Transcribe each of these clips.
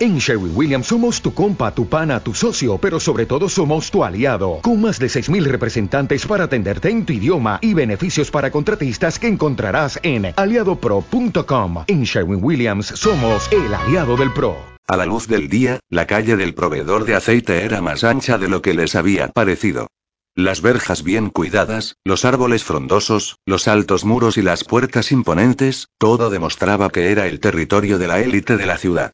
En Sherwin Williams somos tu compa, tu pana, tu socio, pero sobre todo somos tu aliado, con más de 6.000 representantes para atenderte en tu idioma y beneficios para contratistas que encontrarás en aliadopro.com. En Sherwin Williams somos el aliado del PRO. A la luz del día, la calle del proveedor de aceite era más ancha de lo que les había parecido. Las verjas bien cuidadas, los árboles frondosos, los altos muros y las puertas imponentes, todo demostraba que era el territorio de la élite de la ciudad.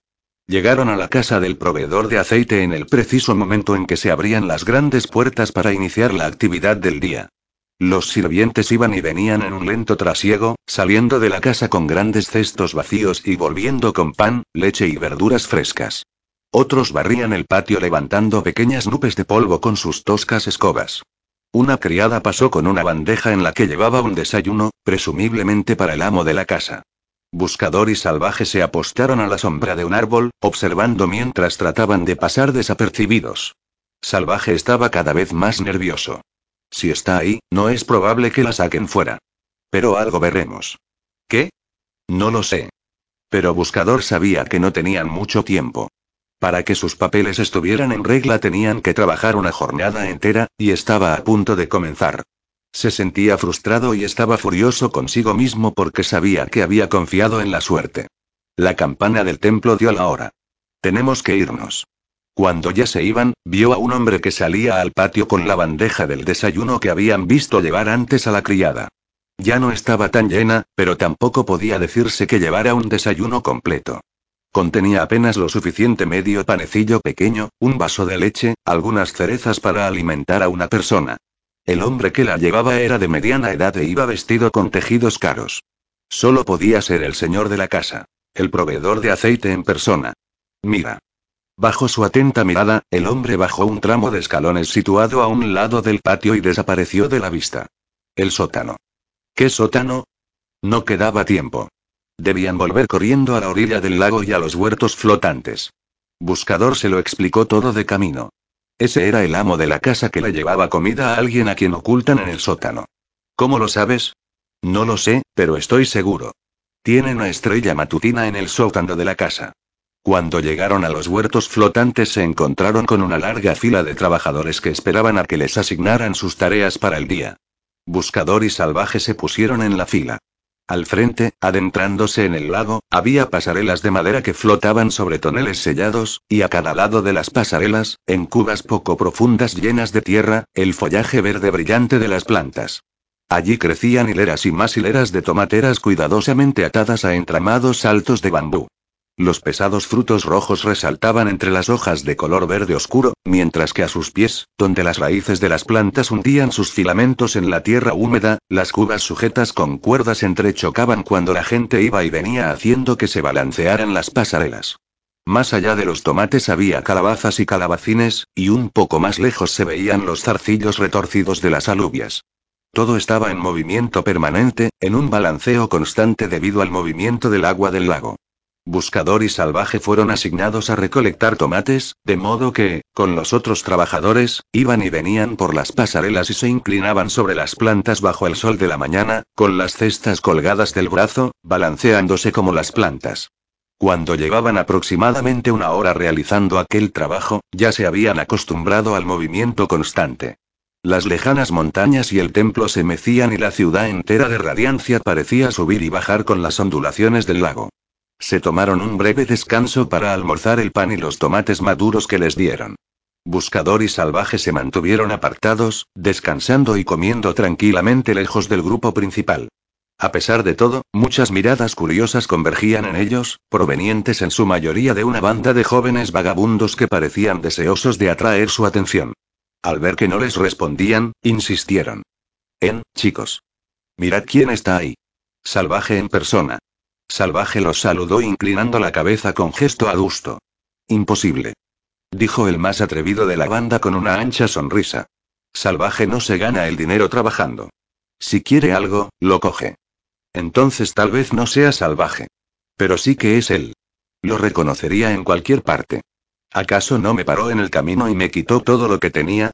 Llegaron a la casa del proveedor de aceite en el preciso momento en que se abrían las grandes puertas para iniciar la actividad del día. Los sirvientes iban y venían en un lento trasiego, saliendo de la casa con grandes cestos vacíos y volviendo con pan, leche y verduras frescas. Otros barrían el patio levantando pequeñas nubes de polvo con sus toscas escobas. Una criada pasó con una bandeja en la que llevaba un desayuno, presumiblemente para el amo de la casa. Buscador y Salvaje se apostaron a la sombra de un árbol, observando mientras trataban de pasar desapercibidos. Salvaje estaba cada vez más nervioso. Si está ahí, no es probable que la saquen fuera. Pero algo veremos. ¿Qué? No lo sé. Pero Buscador sabía que no tenían mucho tiempo. Para que sus papeles estuvieran en regla tenían que trabajar una jornada entera, y estaba a punto de comenzar. Se sentía frustrado y estaba furioso consigo mismo porque sabía que había confiado en la suerte. La campana del templo dio la hora. Tenemos que irnos. Cuando ya se iban, vio a un hombre que salía al patio con la bandeja del desayuno que habían visto llevar antes a la criada. Ya no estaba tan llena, pero tampoco podía decirse que llevara un desayuno completo. Contenía apenas lo suficiente medio panecillo pequeño, un vaso de leche, algunas cerezas para alimentar a una persona. El hombre que la llevaba era de mediana edad e iba vestido con tejidos caros. Solo podía ser el señor de la casa. El proveedor de aceite en persona. Mira. Bajo su atenta mirada, el hombre bajó un tramo de escalones situado a un lado del patio y desapareció de la vista. El sótano. ¿Qué sótano? No quedaba tiempo. Debían volver corriendo a la orilla del lago y a los huertos flotantes. Buscador se lo explicó todo de camino. Ese era el amo de la casa que le llevaba comida a alguien a quien ocultan en el sótano. ¿Cómo lo sabes? No lo sé, pero estoy seguro. Tiene una estrella matutina en el sótano de la casa. Cuando llegaron a los huertos flotantes se encontraron con una larga fila de trabajadores que esperaban a que les asignaran sus tareas para el día. Buscador y salvaje se pusieron en la fila. Al frente, adentrándose en el lago, había pasarelas de madera que flotaban sobre toneles sellados, y a cada lado de las pasarelas, en cubas poco profundas llenas de tierra, el follaje verde brillante de las plantas. Allí crecían hileras y más hileras de tomateras cuidadosamente atadas a entramados altos de bambú. Los pesados frutos rojos resaltaban entre las hojas de color verde oscuro, mientras que a sus pies, donde las raíces de las plantas hundían sus filamentos en la tierra húmeda, las cubas sujetas con cuerdas entrechocaban cuando la gente iba y venía haciendo que se balancearan las pasarelas. Más allá de los tomates había calabazas y calabacines, y un poco más lejos se veían los zarcillos retorcidos de las alubias. Todo estaba en movimiento permanente, en un balanceo constante debido al movimiento del agua del lago. Buscador y Salvaje fueron asignados a recolectar tomates, de modo que, con los otros trabajadores, iban y venían por las pasarelas y se inclinaban sobre las plantas bajo el sol de la mañana, con las cestas colgadas del brazo, balanceándose como las plantas. Cuando llevaban aproximadamente una hora realizando aquel trabajo, ya se habían acostumbrado al movimiento constante. Las lejanas montañas y el templo se mecían y la ciudad entera de radiancia parecía subir y bajar con las ondulaciones del lago. Se tomaron un breve descanso para almorzar el pan y los tomates maduros que les dieron. Buscador y Salvaje se mantuvieron apartados, descansando y comiendo tranquilamente lejos del grupo principal. A pesar de todo, muchas miradas curiosas convergían en ellos, provenientes en su mayoría de una banda de jóvenes vagabundos que parecían deseosos de atraer su atención. Al ver que no les respondían, insistieron. En, chicos. Mirad quién está ahí. Salvaje en persona. Salvaje los saludó inclinando la cabeza con gesto adusto. Imposible. Dijo el más atrevido de la banda con una ancha sonrisa. Salvaje no se gana el dinero trabajando. Si quiere algo, lo coge. Entonces tal vez no sea salvaje. Pero sí que es él. Lo reconocería en cualquier parte. ¿Acaso no me paró en el camino y me quitó todo lo que tenía?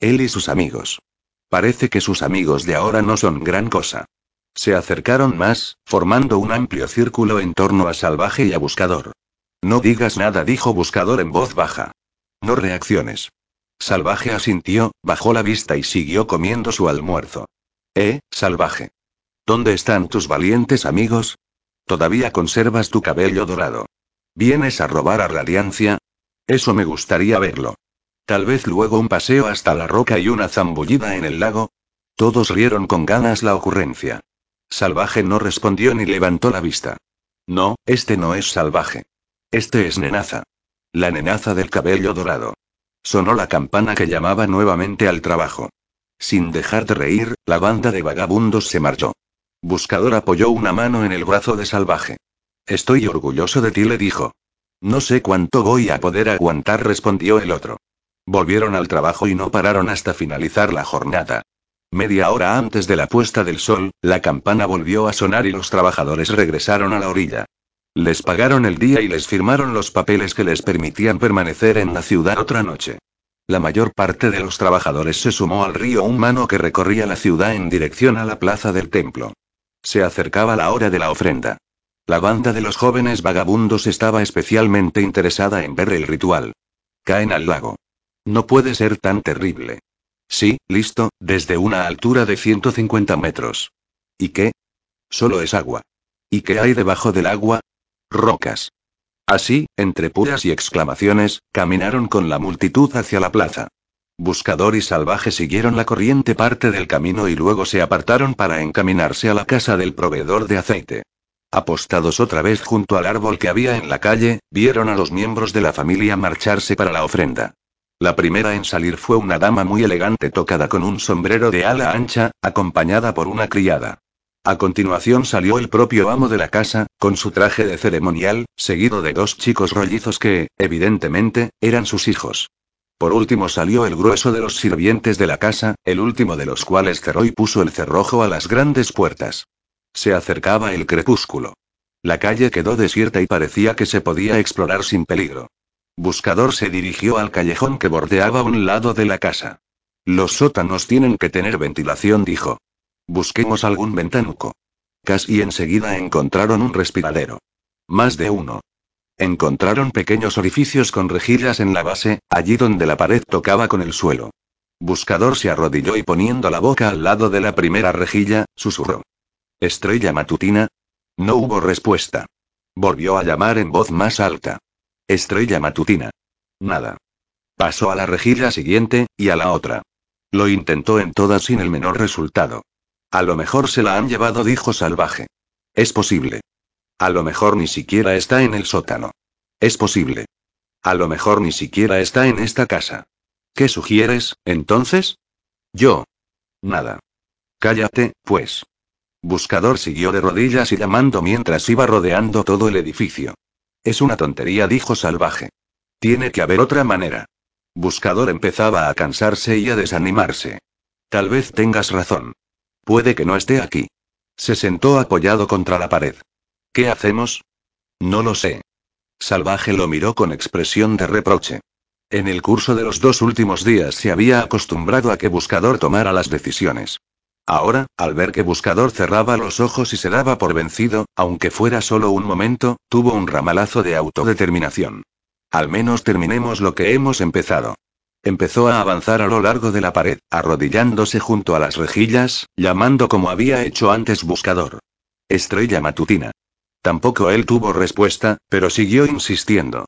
Él y sus amigos. Parece que sus amigos de ahora no son gran cosa. Se acercaron más, formando un amplio círculo en torno a Salvaje y a Buscador. No digas nada, dijo Buscador en voz baja. No reacciones. Salvaje asintió, bajó la vista y siguió comiendo su almuerzo. Eh, salvaje. ¿Dónde están tus valientes amigos? Todavía conservas tu cabello dorado. ¿Vienes a robar a Radiancia? Eso me gustaría verlo. Tal vez luego un paseo hasta la roca y una zambullida en el lago. Todos rieron con ganas la ocurrencia. Salvaje no respondió ni levantó la vista. No, este no es salvaje. Este es Nenaza. La nenaza del cabello dorado. Sonó la campana que llamaba nuevamente al trabajo. Sin dejar de reír, la banda de vagabundos se marchó. Buscador apoyó una mano en el brazo de Salvaje. Estoy orgulloso de ti, le dijo. No sé cuánto voy a poder aguantar, respondió el otro. Volvieron al trabajo y no pararon hasta finalizar la jornada. Media hora antes de la puesta del sol, la campana volvió a sonar y los trabajadores regresaron a la orilla. Les pagaron el día y les firmaron los papeles que les permitían permanecer en la ciudad otra noche. La mayor parte de los trabajadores se sumó al río humano que recorría la ciudad en dirección a la plaza del templo. Se acercaba la hora de la ofrenda. La banda de los jóvenes vagabundos estaba especialmente interesada en ver el ritual. Caen al lago. No puede ser tan terrible. Sí, listo, desde una altura de 150 metros. ¿Y qué? Solo es agua. ¿Y qué hay debajo del agua? Rocas. Así, entre puras y exclamaciones, caminaron con la multitud hacia la plaza. Buscador y Salvaje siguieron la corriente parte del camino y luego se apartaron para encaminarse a la casa del proveedor de aceite. Apostados otra vez junto al árbol que había en la calle, vieron a los miembros de la familia marcharse para la ofrenda. La primera en salir fue una dama muy elegante tocada con un sombrero de ala ancha, acompañada por una criada. A continuación salió el propio amo de la casa, con su traje de ceremonial, seguido de dos chicos rollizos que, evidentemente, eran sus hijos. Por último salió el grueso de los sirvientes de la casa, el último de los cuales cerró y puso el cerrojo a las grandes puertas. Se acercaba el crepúsculo. La calle quedó desierta y parecía que se podía explorar sin peligro. Buscador se dirigió al callejón que bordeaba un lado de la casa. Los sótanos tienen que tener ventilación, dijo. Busquemos algún ventanuco. Casi enseguida encontraron un respiradero. Más de uno. Encontraron pequeños orificios con rejillas en la base, allí donde la pared tocaba con el suelo. Buscador se arrodilló y poniendo la boca al lado de la primera rejilla, susurró. ¿Estrella matutina? No hubo respuesta. Volvió a llamar en voz más alta. Estrella matutina. Nada. Pasó a la rejilla siguiente, y a la otra. Lo intentó en todas sin el menor resultado. A lo mejor se la han llevado, dijo Salvaje. Es posible. A lo mejor ni siquiera está en el sótano. Es posible. A lo mejor ni siquiera está en esta casa. ¿Qué sugieres, entonces? Yo. Nada. Cállate, pues. Buscador siguió de rodillas y llamando mientras iba rodeando todo el edificio. Es una tontería, dijo Salvaje. Tiene que haber otra manera. Buscador empezaba a cansarse y a desanimarse. Tal vez tengas razón. Puede que no esté aquí. Se sentó apoyado contra la pared. ¿Qué hacemos? No lo sé. Salvaje lo miró con expresión de reproche. En el curso de los dos últimos días se había acostumbrado a que Buscador tomara las decisiones. Ahora, al ver que Buscador cerraba los ojos y se daba por vencido, aunque fuera solo un momento, tuvo un ramalazo de autodeterminación. Al menos terminemos lo que hemos empezado. Empezó a avanzar a lo largo de la pared, arrodillándose junto a las rejillas, llamando como había hecho antes buscador. Estrella matutina. Tampoco él tuvo respuesta, pero siguió insistiendo.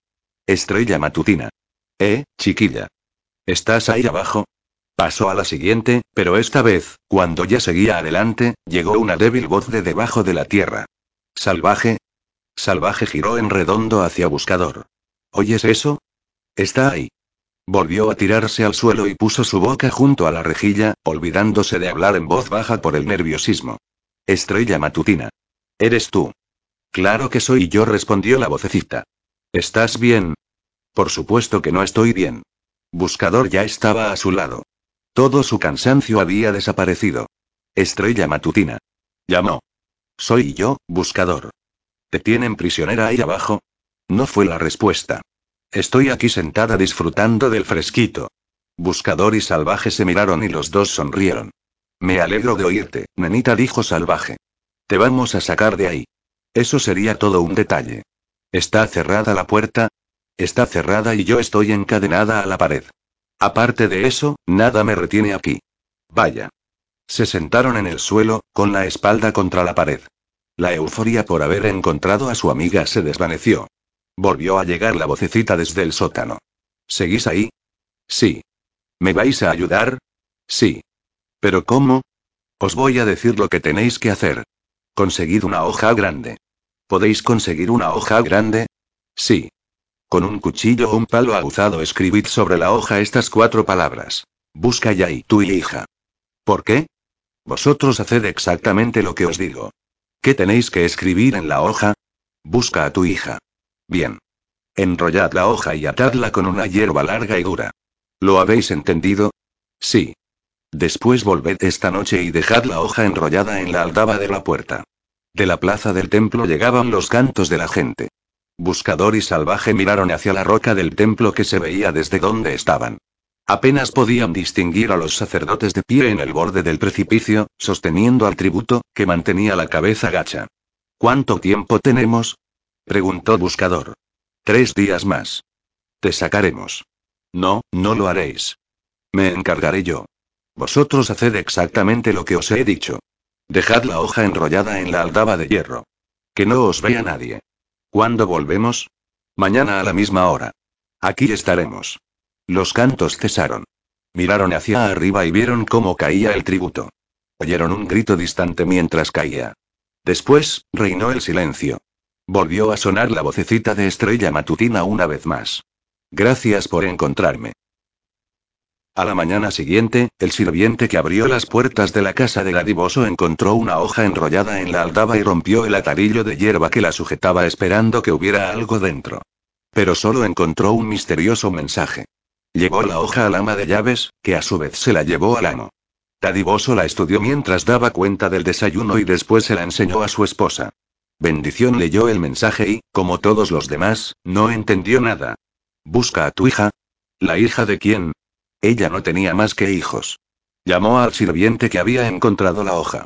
Estrella matutina. Eh, chiquilla. ¿Estás ahí abajo? Pasó a la siguiente, pero esta vez, cuando ya seguía adelante, llegó una débil voz de debajo de la tierra. ¿Salvaje? Salvaje giró en redondo hacia buscador. ¿Oyes eso? Está ahí. Volvió a tirarse al suelo y puso su boca junto a la rejilla, olvidándose de hablar en voz baja por el nerviosismo. Estrella matutina. ¿Eres tú? Claro que soy yo, respondió la vocecita. ¿Estás bien? Por supuesto que no estoy bien. Buscador ya estaba a su lado. Todo su cansancio había desaparecido. Estrella matutina. Llamó. Soy yo, buscador. ¿Te tienen prisionera ahí abajo? No fue la respuesta. Estoy aquí sentada disfrutando del fresquito. Buscador y Salvaje se miraron y los dos sonrieron. Me alegro de oírte, nenita, dijo Salvaje. Te vamos a sacar de ahí. Eso sería todo un detalle. ¿Está cerrada la puerta? Está cerrada y yo estoy encadenada a la pared. Aparte de eso, nada me retiene aquí. Vaya. Se sentaron en el suelo, con la espalda contra la pared. La euforia por haber encontrado a su amiga se desvaneció. Volvió a llegar la vocecita desde el sótano. ¿Seguís ahí? Sí. ¿Me vais a ayudar? Sí. ¿Pero cómo? Os voy a decir lo que tenéis que hacer. Conseguid una hoja grande. ¿Podéis conseguir una hoja grande? Sí. Con un cuchillo o un palo aguzado escribid sobre la hoja estas cuatro palabras. Busca ya y tu hija. ¿Por qué? Vosotros haced exactamente lo que os digo. ¿Qué tenéis que escribir en la hoja? Busca a tu hija. Bien. Enrollad la hoja y atadla con una hierba larga y dura. ¿Lo habéis entendido? Sí. Después volved esta noche y dejad la hoja enrollada en la aldaba de la puerta. De la plaza del templo llegaban los cantos de la gente. Buscador y salvaje miraron hacia la roca del templo que se veía desde donde estaban. Apenas podían distinguir a los sacerdotes de pie en el borde del precipicio, sosteniendo al tributo, que mantenía la cabeza gacha. ¿Cuánto tiempo tenemos? preguntó Buscador. Tres días más. Te sacaremos. No, no lo haréis. Me encargaré yo. Vosotros haced exactamente lo que os he dicho. Dejad la hoja enrollada en la aldaba de hierro. Que no os vea nadie. ¿Cuándo volvemos? Mañana a la misma hora. Aquí estaremos. Los cantos cesaron. Miraron hacia arriba y vieron cómo caía el tributo. Oyeron un grito distante mientras caía. Después, reinó el silencio. Volvió a sonar la vocecita de estrella matutina una vez más. Gracias por encontrarme. A la mañana siguiente, el sirviente que abrió las puertas de la casa del adivoso encontró una hoja enrollada en la aldaba y rompió el atarillo de hierba que la sujetaba esperando que hubiera algo dentro. Pero solo encontró un misterioso mensaje. Llevó la hoja al ama de llaves, que a su vez se la llevó al amo. Dadivoso la estudió mientras daba cuenta del desayuno y después se la enseñó a su esposa. Bendición leyó el mensaje y, como todos los demás, no entendió nada. Busca a tu hija. ¿La hija de quién? Ella no tenía más que hijos. Llamó al sirviente que había encontrado la hoja.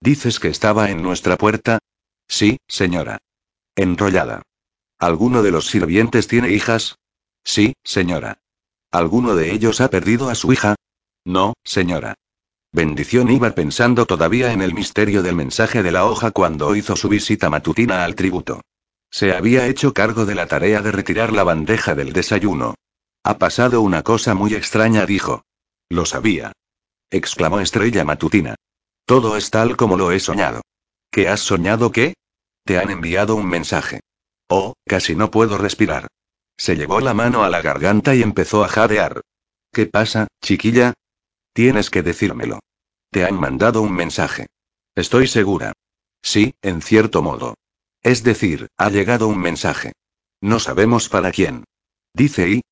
¿Dices que estaba en nuestra puerta? Sí, señora. Enrollada. ¿Alguno de los sirvientes tiene hijas? Sí, señora. ¿Alguno de ellos ha perdido a su hija? No, señora. Bendición iba pensando todavía en el misterio del mensaje de la hoja cuando hizo su visita matutina al tributo. Se había hecho cargo de la tarea de retirar la bandeja del desayuno. Ha pasado una cosa muy extraña, dijo. Lo sabía. exclamó Estrella Matutina. Todo es tal como lo he soñado. ¿Qué has soñado qué? Te han enviado un mensaje. Oh, casi no puedo respirar. Se llevó la mano a la garganta y empezó a jadear. ¿Qué pasa, chiquilla? Tienes que decírmelo. Te han mandado un mensaje. Estoy segura. Sí, en cierto modo. Es decir, ha llegado un mensaje. No sabemos para quién. Dice y,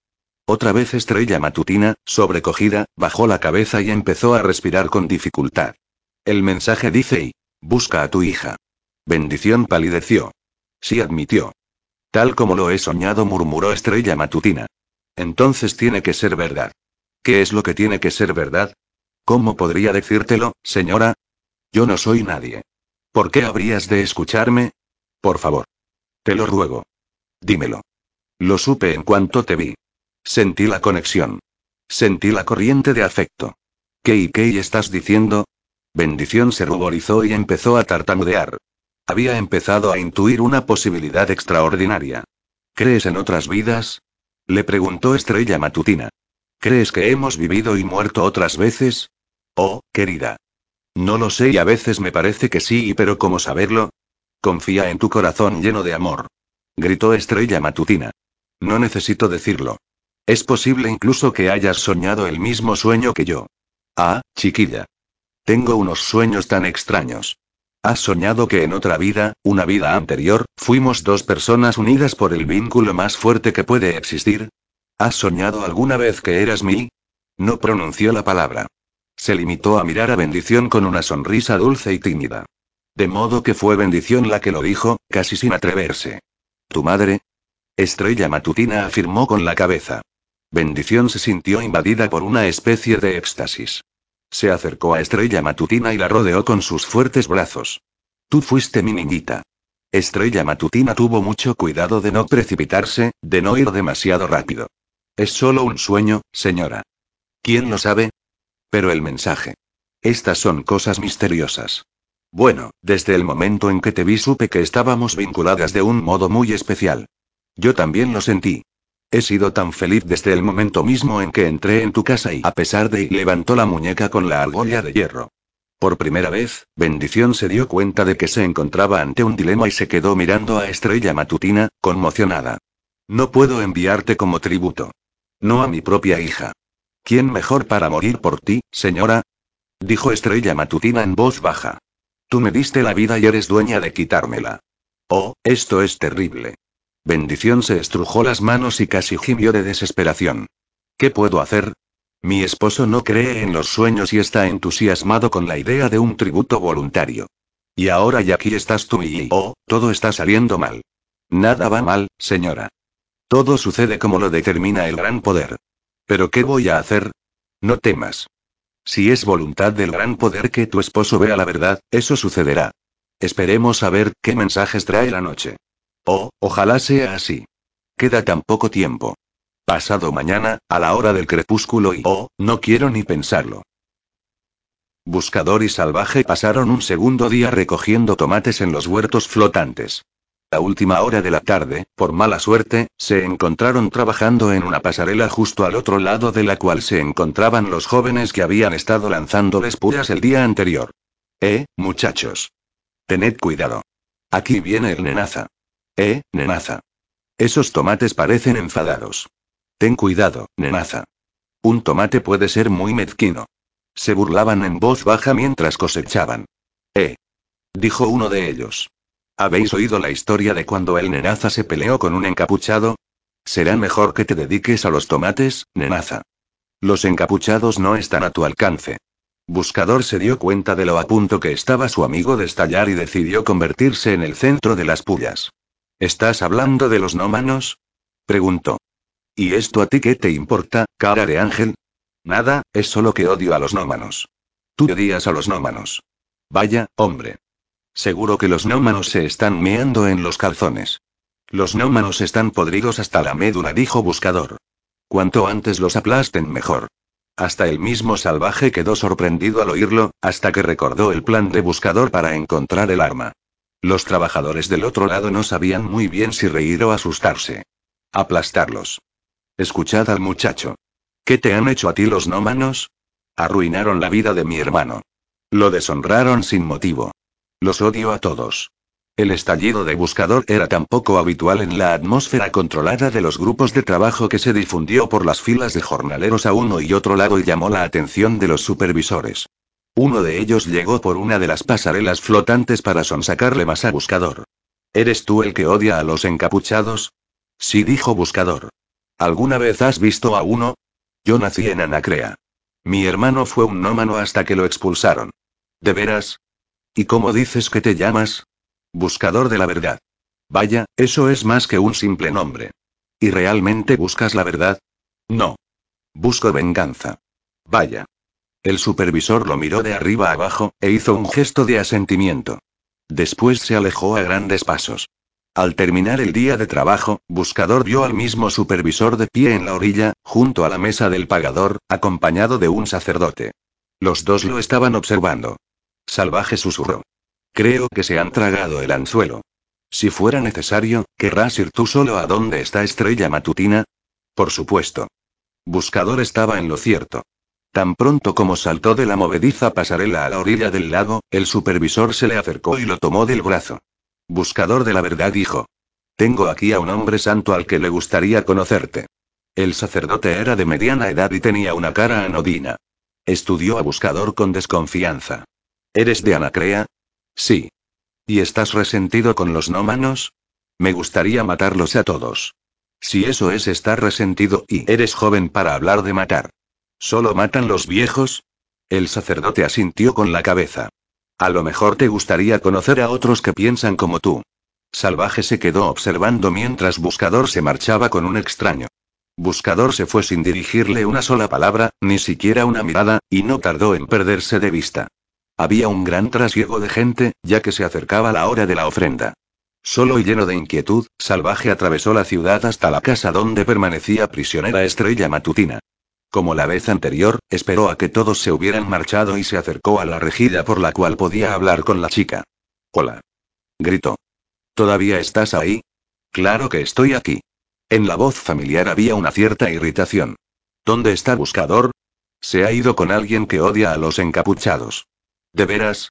otra vez estrella matutina, sobrecogida, bajó la cabeza y empezó a respirar con dificultad. El mensaje dice y. Busca a tu hija. Bendición palideció. Sí admitió. Tal como lo he soñado, murmuró estrella matutina. Entonces tiene que ser verdad. ¿Qué es lo que tiene que ser verdad? ¿Cómo podría decírtelo, señora? Yo no soy nadie. ¿Por qué habrías de escucharme? Por favor. Te lo ruego. Dímelo. Lo supe en cuanto te vi. Sentí la conexión. Sentí la corriente de afecto. ¿Qué y qué estás diciendo? Bendición se ruborizó y empezó a tartamudear. Había empezado a intuir una posibilidad extraordinaria. ¿Crees en otras vidas? Le preguntó Estrella Matutina. ¿Crees que hemos vivido y muerto otras veces? Oh, querida. No lo sé y a veces me parece que sí, pero ¿cómo saberlo? Confía en tu corazón lleno de amor. Gritó Estrella Matutina. No necesito decirlo. Es posible incluso que hayas soñado el mismo sueño que yo. Ah, chiquilla. Tengo unos sueños tan extraños. ¿Has soñado que en otra vida, una vida anterior, fuimos dos personas unidas por el vínculo más fuerte que puede existir? ¿Has soñado alguna vez que eras mí? No pronunció la palabra. Se limitó a mirar a Bendición con una sonrisa dulce y tímida. De modo que fue Bendición la que lo dijo, casi sin atreverse. ¿Tu madre? Estrella Matutina afirmó con la cabeza. Bendición se sintió invadida por una especie de éxtasis. Se acercó a Estrella Matutina y la rodeó con sus fuertes brazos. Tú fuiste mi niñita. Estrella Matutina tuvo mucho cuidado de no precipitarse, de no ir demasiado rápido. Es solo un sueño, señora. ¿Quién lo sabe? Pero el mensaje. Estas son cosas misteriosas. Bueno, desde el momento en que te vi supe que estábamos vinculadas de un modo muy especial. Yo también lo sentí. He sido tan feliz desde el momento mismo en que entré en tu casa y a pesar de... levantó la muñeca con la argolla de hierro. Por primera vez, Bendición se dio cuenta de que se encontraba ante un dilema y se quedó mirando a Estrella Matutina, conmocionada. No puedo enviarte como tributo. No a mi propia hija. ¿Quién mejor para morir por ti, señora? Dijo Estrella Matutina en voz baja. Tú me diste la vida y eres dueña de quitármela. Oh, esto es terrible. Bendición se estrujó las manos y casi gimió de desesperación. ¿Qué puedo hacer? Mi esposo no cree en los sueños y está entusiasmado con la idea de un tributo voluntario. Y ahora ya aquí estás tú y oh, todo está saliendo mal. Nada va mal, señora. Todo sucede como lo determina el gran poder. ¿Pero qué voy a hacer? No temas. Si es voluntad del gran poder que tu esposo vea la verdad, eso sucederá. Esperemos a ver qué mensajes trae la noche. Oh, ojalá sea así. Queda tan poco tiempo. Pasado mañana, a la hora del crepúsculo y oh, no quiero ni pensarlo. Buscador y Salvaje pasaron un segundo día recogiendo tomates en los huertos flotantes. A última hora de la tarde, por mala suerte, se encontraron trabajando en una pasarela justo al otro lado de la cual se encontraban los jóvenes que habían estado lanzándoles pullas el día anterior. Eh, muchachos. Tened cuidado. Aquí viene el nenaza. Eh, nenaza. Esos tomates parecen enfadados. Ten cuidado, nenaza. Un tomate puede ser muy mezquino. Se burlaban en voz baja mientras cosechaban. Eh. Dijo uno de ellos. ¿Habéis oído la historia de cuando el nenaza se peleó con un encapuchado? Será mejor que te dediques a los tomates, nenaza. Los encapuchados no están a tu alcance. Buscador se dio cuenta de lo a punto que estaba su amigo de estallar y decidió convertirse en el centro de las pullas. ¿Estás hablando de los nómanos? Preguntó. ¿Y esto a ti qué te importa, cara de ángel? Nada, es solo que odio a los nómanos. Tú odias a los nómanos. Vaya, hombre. Seguro que los nómanos se están meando en los calzones. Los nómanos están podridos hasta la médula, dijo Buscador. Cuanto antes los aplasten mejor. Hasta el mismo salvaje quedó sorprendido al oírlo, hasta que recordó el plan de Buscador para encontrar el arma. Los trabajadores del otro lado no sabían muy bien si reír o asustarse. Aplastarlos. Escuchad al muchacho. ¿Qué te han hecho a ti los nómanos? Arruinaron la vida de mi hermano. Lo deshonraron sin motivo. Los odio a todos. El estallido de buscador era tan poco habitual en la atmósfera controlada de los grupos de trabajo que se difundió por las filas de jornaleros a uno y otro lado y llamó la atención de los supervisores. Uno de ellos llegó por una de las pasarelas flotantes para sonsacarle más a Buscador. ¿Eres tú el que odia a los encapuchados? Sí, dijo Buscador. ¿Alguna vez has visto a uno? Yo nací en Anacrea. Mi hermano fue un nómano hasta que lo expulsaron. ¿De veras? ¿Y cómo dices que te llamas? Buscador de la verdad. Vaya, eso es más que un simple nombre. ¿Y realmente buscas la verdad? No. Busco venganza. Vaya. El supervisor lo miró de arriba abajo, e hizo un gesto de asentimiento. Después se alejó a grandes pasos. Al terminar el día de trabajo, Buscador vio al mismo supervisor de pie en la orilla, junto a la mesa del pagador, acompañado de un sacerdote. Los dos lo estaban observando. Salvaje susurró. Creo que se han tragado el anzuelo. Si fuera necesario, ¿querrás ir tú solo a donde está Estrella Matutina? Por supuesto. Buscador estaba en lo cierto. Tan pronto como saltó de la movediza pasarela a la orilla del lago, el supervisor se le acercó y lo tomó del brazo. Buscador de la verdad dijo. Tengo aquí a un hombre santo al que le gustaría conocerte. El sacerdote era de mediana edad y tenía una cara anodina. Estudió a Buscador con desconfianza. ¿Eres de Anacrea? Sí. ¿Y estás resentido con los nómanos? Me gustaría matarlos a todos. Si eso es estar resentido y eres joven para hablar de matar. ¿Solo matan los viejos? El sacerdote asintió con la cabeza. A lo mejor te gustaría conocer a otros que piensan como tú. Salvaje se quedó observando mientras Buscador se marchaba con un extraño. Buscador se fue sin dirigirle una sola palabra, ni siquiera una mirada, y no tardó en perderse de vista. Había un gran trasiego de gente, ya que se acercaba la hora de la ofrenda. Solo y lleno de inquietud, Salvaje atravesó la ciudad hasta la casa donde permanecía prisionera Estrella Matutina. Como la vez anterior, esperó a que todos se hubieran marchado y se acercó a la rejilla por la cual podía hablar con la chica. Hola. Gritó. ¿Todavía estás ahí? Claro que estoy aquí. En la voz familiar había una cierta irritación. ¿Dónde está Buscador? Se ha ido con alguien que odia a los encapuchados. ¿De veras?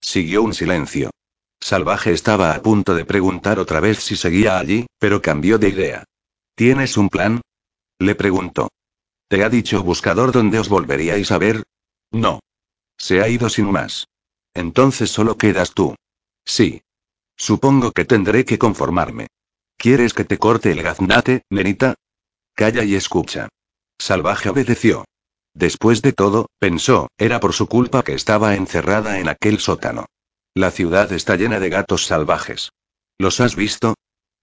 Siguió un silencio. Salvaje estaba a punto de preguntar otra vez si seguía allí, pero cambió de idea. ¿Tienes un plan? Le preguntó. ¿Te ha dicho Buscador dónde os volveríais a ver? No. Se ha ido sin más. Entonces solo quedas tú. Sí. Supongo que tendré que conformarme. ¿Quieres que te corte el gaznate, nenita? Calla y escucha. Salvaje obedeció. Después de todo, pensó, era por su culpa que estaba encerrada en aquel sótano. La ciudad está llena de gatos salvajes. ¿Los has visto?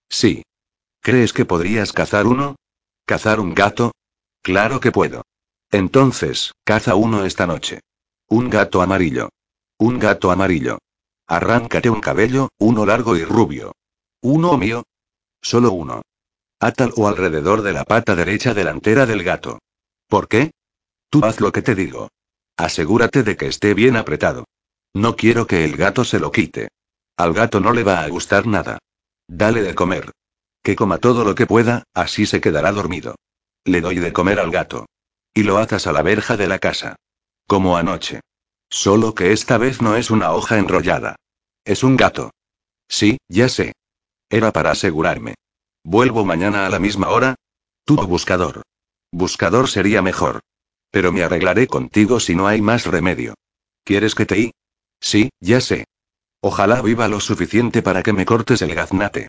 Sí. ¿Crees que podrías cazar uno? ¿Cazar un gato? Claro que puedo. Entonces, caza uno esta noche. Un gato amarillo. Un gato amarillo. Arráncate un cabello, uno largo y rubio. ¿Uno mío? Solo uno. Átalo alrededor de la pata derecha delantera del gato. ¿Por qué? Tú haz lo que te digo. Asegúrate de que esté bien apretado. No quiero que el gato se lo quite. Al gato no le va a gustar nada. Dale de comer. Que coma todo lo que pueda, así se quedará dormido. Le doy de comer al gato. Y lo atas a la verja de la casa. Como anoche. Solo que esta vez no es una hoja enrollada. Es un gato. Sí, ya sé. Era para asegurarme. ¿Vuelvo mañana a la misma hora? Tú buscador. Buscador sería mejor. Pero me arreglaré contigo si no hay más remedio. ¿Quieres que te Sí, ya sé. Ojalá viva lo suficiente para que me cortes el gaznate.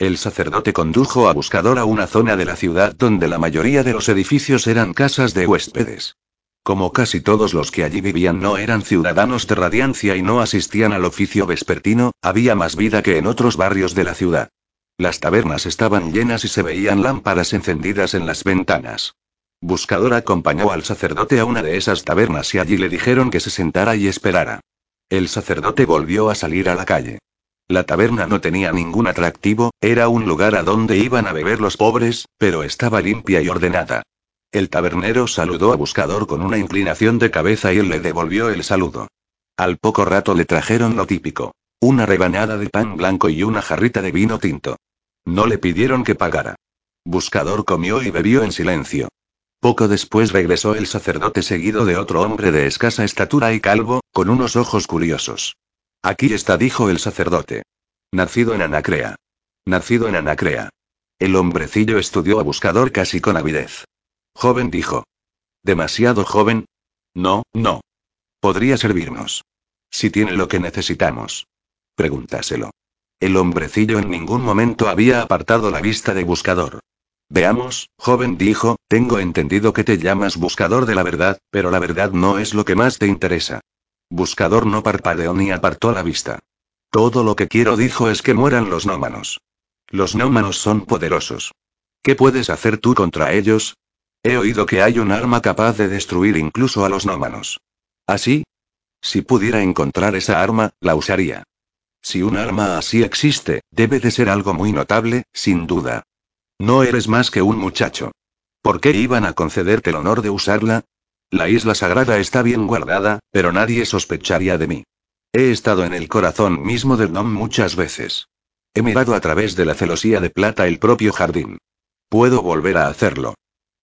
El sacerdote condujo a Buscador a una zona de la ciudad donde la mayoría de los edificios eran casas de huéspedes. Como casi todos los que allí vivían no eran ciudadanos de radiancia y no asistían al oficio vespertino, había más vida que en otros barrios de la ciudad. Las tabernas estaban llenas y se veían lámparas encendidas en las ventanas. Buscador acompañó al sacerdote a una de esas tabernas y allí le dijeron que se sentara y esperara. El sacerdote volvió a salir a la calle. La taberna no tenía ningún atractivo, era un lugar a donde iban a beber los pobres, pero estaba limpia y ordenada. El tabernero saludó a Buscador con una inclinación de cabeza y él le devolvió el saludo. Al poco rato le trajeron lo típico. Una rebanada de pan blanco y una jarrita de vino tinto. No le pidieron que pagara. Buscador comió y bebió en silencio. Poco después regresó el sacerdote seguido de otro hombre de escasa estatura y calvo, con unos ojos curiosos. Aquí está, dijo el sacerdote. Nacido en Anacrea. Nacido en Anacrea. El hombrecillo estudió a buscador casi con avidez. Joven dijo. ¿Demasiado joven? No, no. Podría servirnos. Si tiene lo que necesitamos. Pregúntaselo. El hombrecillo en ningún momento había apartado la vista de buscador. Veamos, joven dijo, tengo entendido que te llamas buscador de la verdad, pero la verdad no es lo que más te interesa. Buscador no parpadeó ni apartó la vista. Todo lo que quiero dijo es que mueran los nómanos. Los nómanos son poderosos. ¿Qué puedes hacer tú contra ellos? He oído que hay un arma capaz de destruir incluso a los nómanos. ¿Así? Si pudiera encontrar esa arma, la usaría. Si un arma así existe, debe de ser algo muy notable, sin duda. No eres más que un muchacho. ¿Por qué iban a concederte el honor de usarla? La isla sagrada está bien guardada, pero nadie sospecharía de mí. He estado en el corazón mismo del Nom muchas veces. He mirado a través de la celosía de plata el propio jardín. Puedo volver a hacerlo.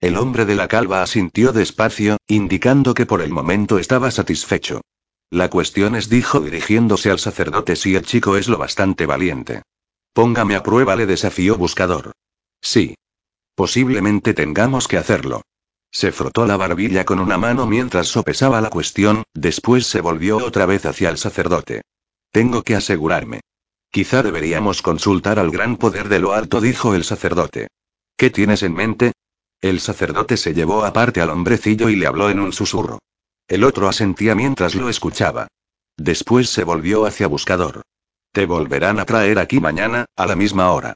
El hombre de la calva asintió despacio, indicando que por el momento estaba satisfecho. La cuestión es, dijo dirigiéndose al sacerdote, si el chico es lo bastante valiente. Póngame a prueba, le desafió Buscador. Sí. Posiblemente tengamos que hacerlo. Se frotó la barbilla con una mano mientras sopesaba la cuestión, después se volvió otra vez hacia el sacerdote. Tengo que asegurarme. Quizá deberíamos consultar al gran poder de lo alto, dijo el sacerdote. ¿Qué tienes en mente? El sacerdote se llevó aparte al hombrecillo y le habló en un susurro. El otro asentía mientras lo escuchaba. Después se volvió hacia Buscador. Te volverán a traer aquí mañana, a la misma hora.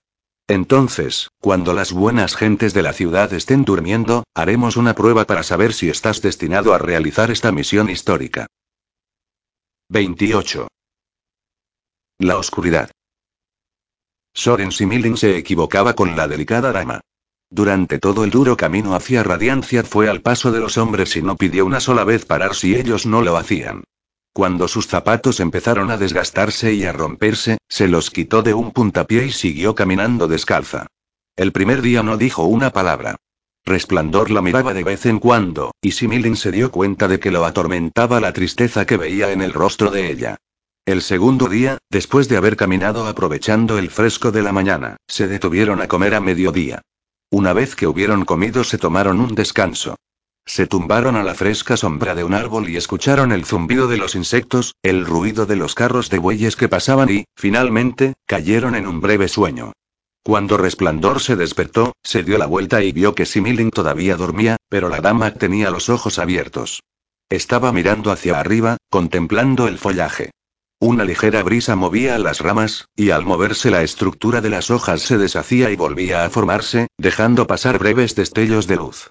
Entonces, cuando las buenas gentes de la ciudad estén durmiendo, haremos una prueba para saber si estás destinado a realizar esta misión histórica. 28. La oscuridad. Soren Similin se equivocaba con la delicada dama. Durante todo el duro camino hacia Radiancia fue al paso de los hombres y no pidió una sola vez parar si ellos no lo hacían. Cuando sus zapatos empezaron a desgastarse y a romperse, se los quitó de un puntapié y siguió caminando descalza. El primer día no dijo una palabra. Resplandor la miraba de vez en cuando, y Similin se dio cuenta de que lo atormentaba la tristeza que veía en el rostro de ella. El segundo día, después de haber caminado aprovechando el fresco de la mañana, se detuvieron a comer a mediodía. Una vez que hubieron comido se tomaron un descanso. Se tumbaron a la fresca sombra de un árbol y escucharon el zumbido de los insectos, el ruido de los carros de bueyes que pasaban y, finalmente, cayeron en un breve sueño. Cuando Resplandor se despertó, se dio la vuelta y vio que Similin todavía dormía, pero la dama tenía los ojos abiertos. Estaba mirando hacia arriba, contemplando el follaje. Una ligera brisa movía las ramas, y al moverse la estructura de las hojas se deshacía y volvía a formarse, dejando pasar breves destellos de luz.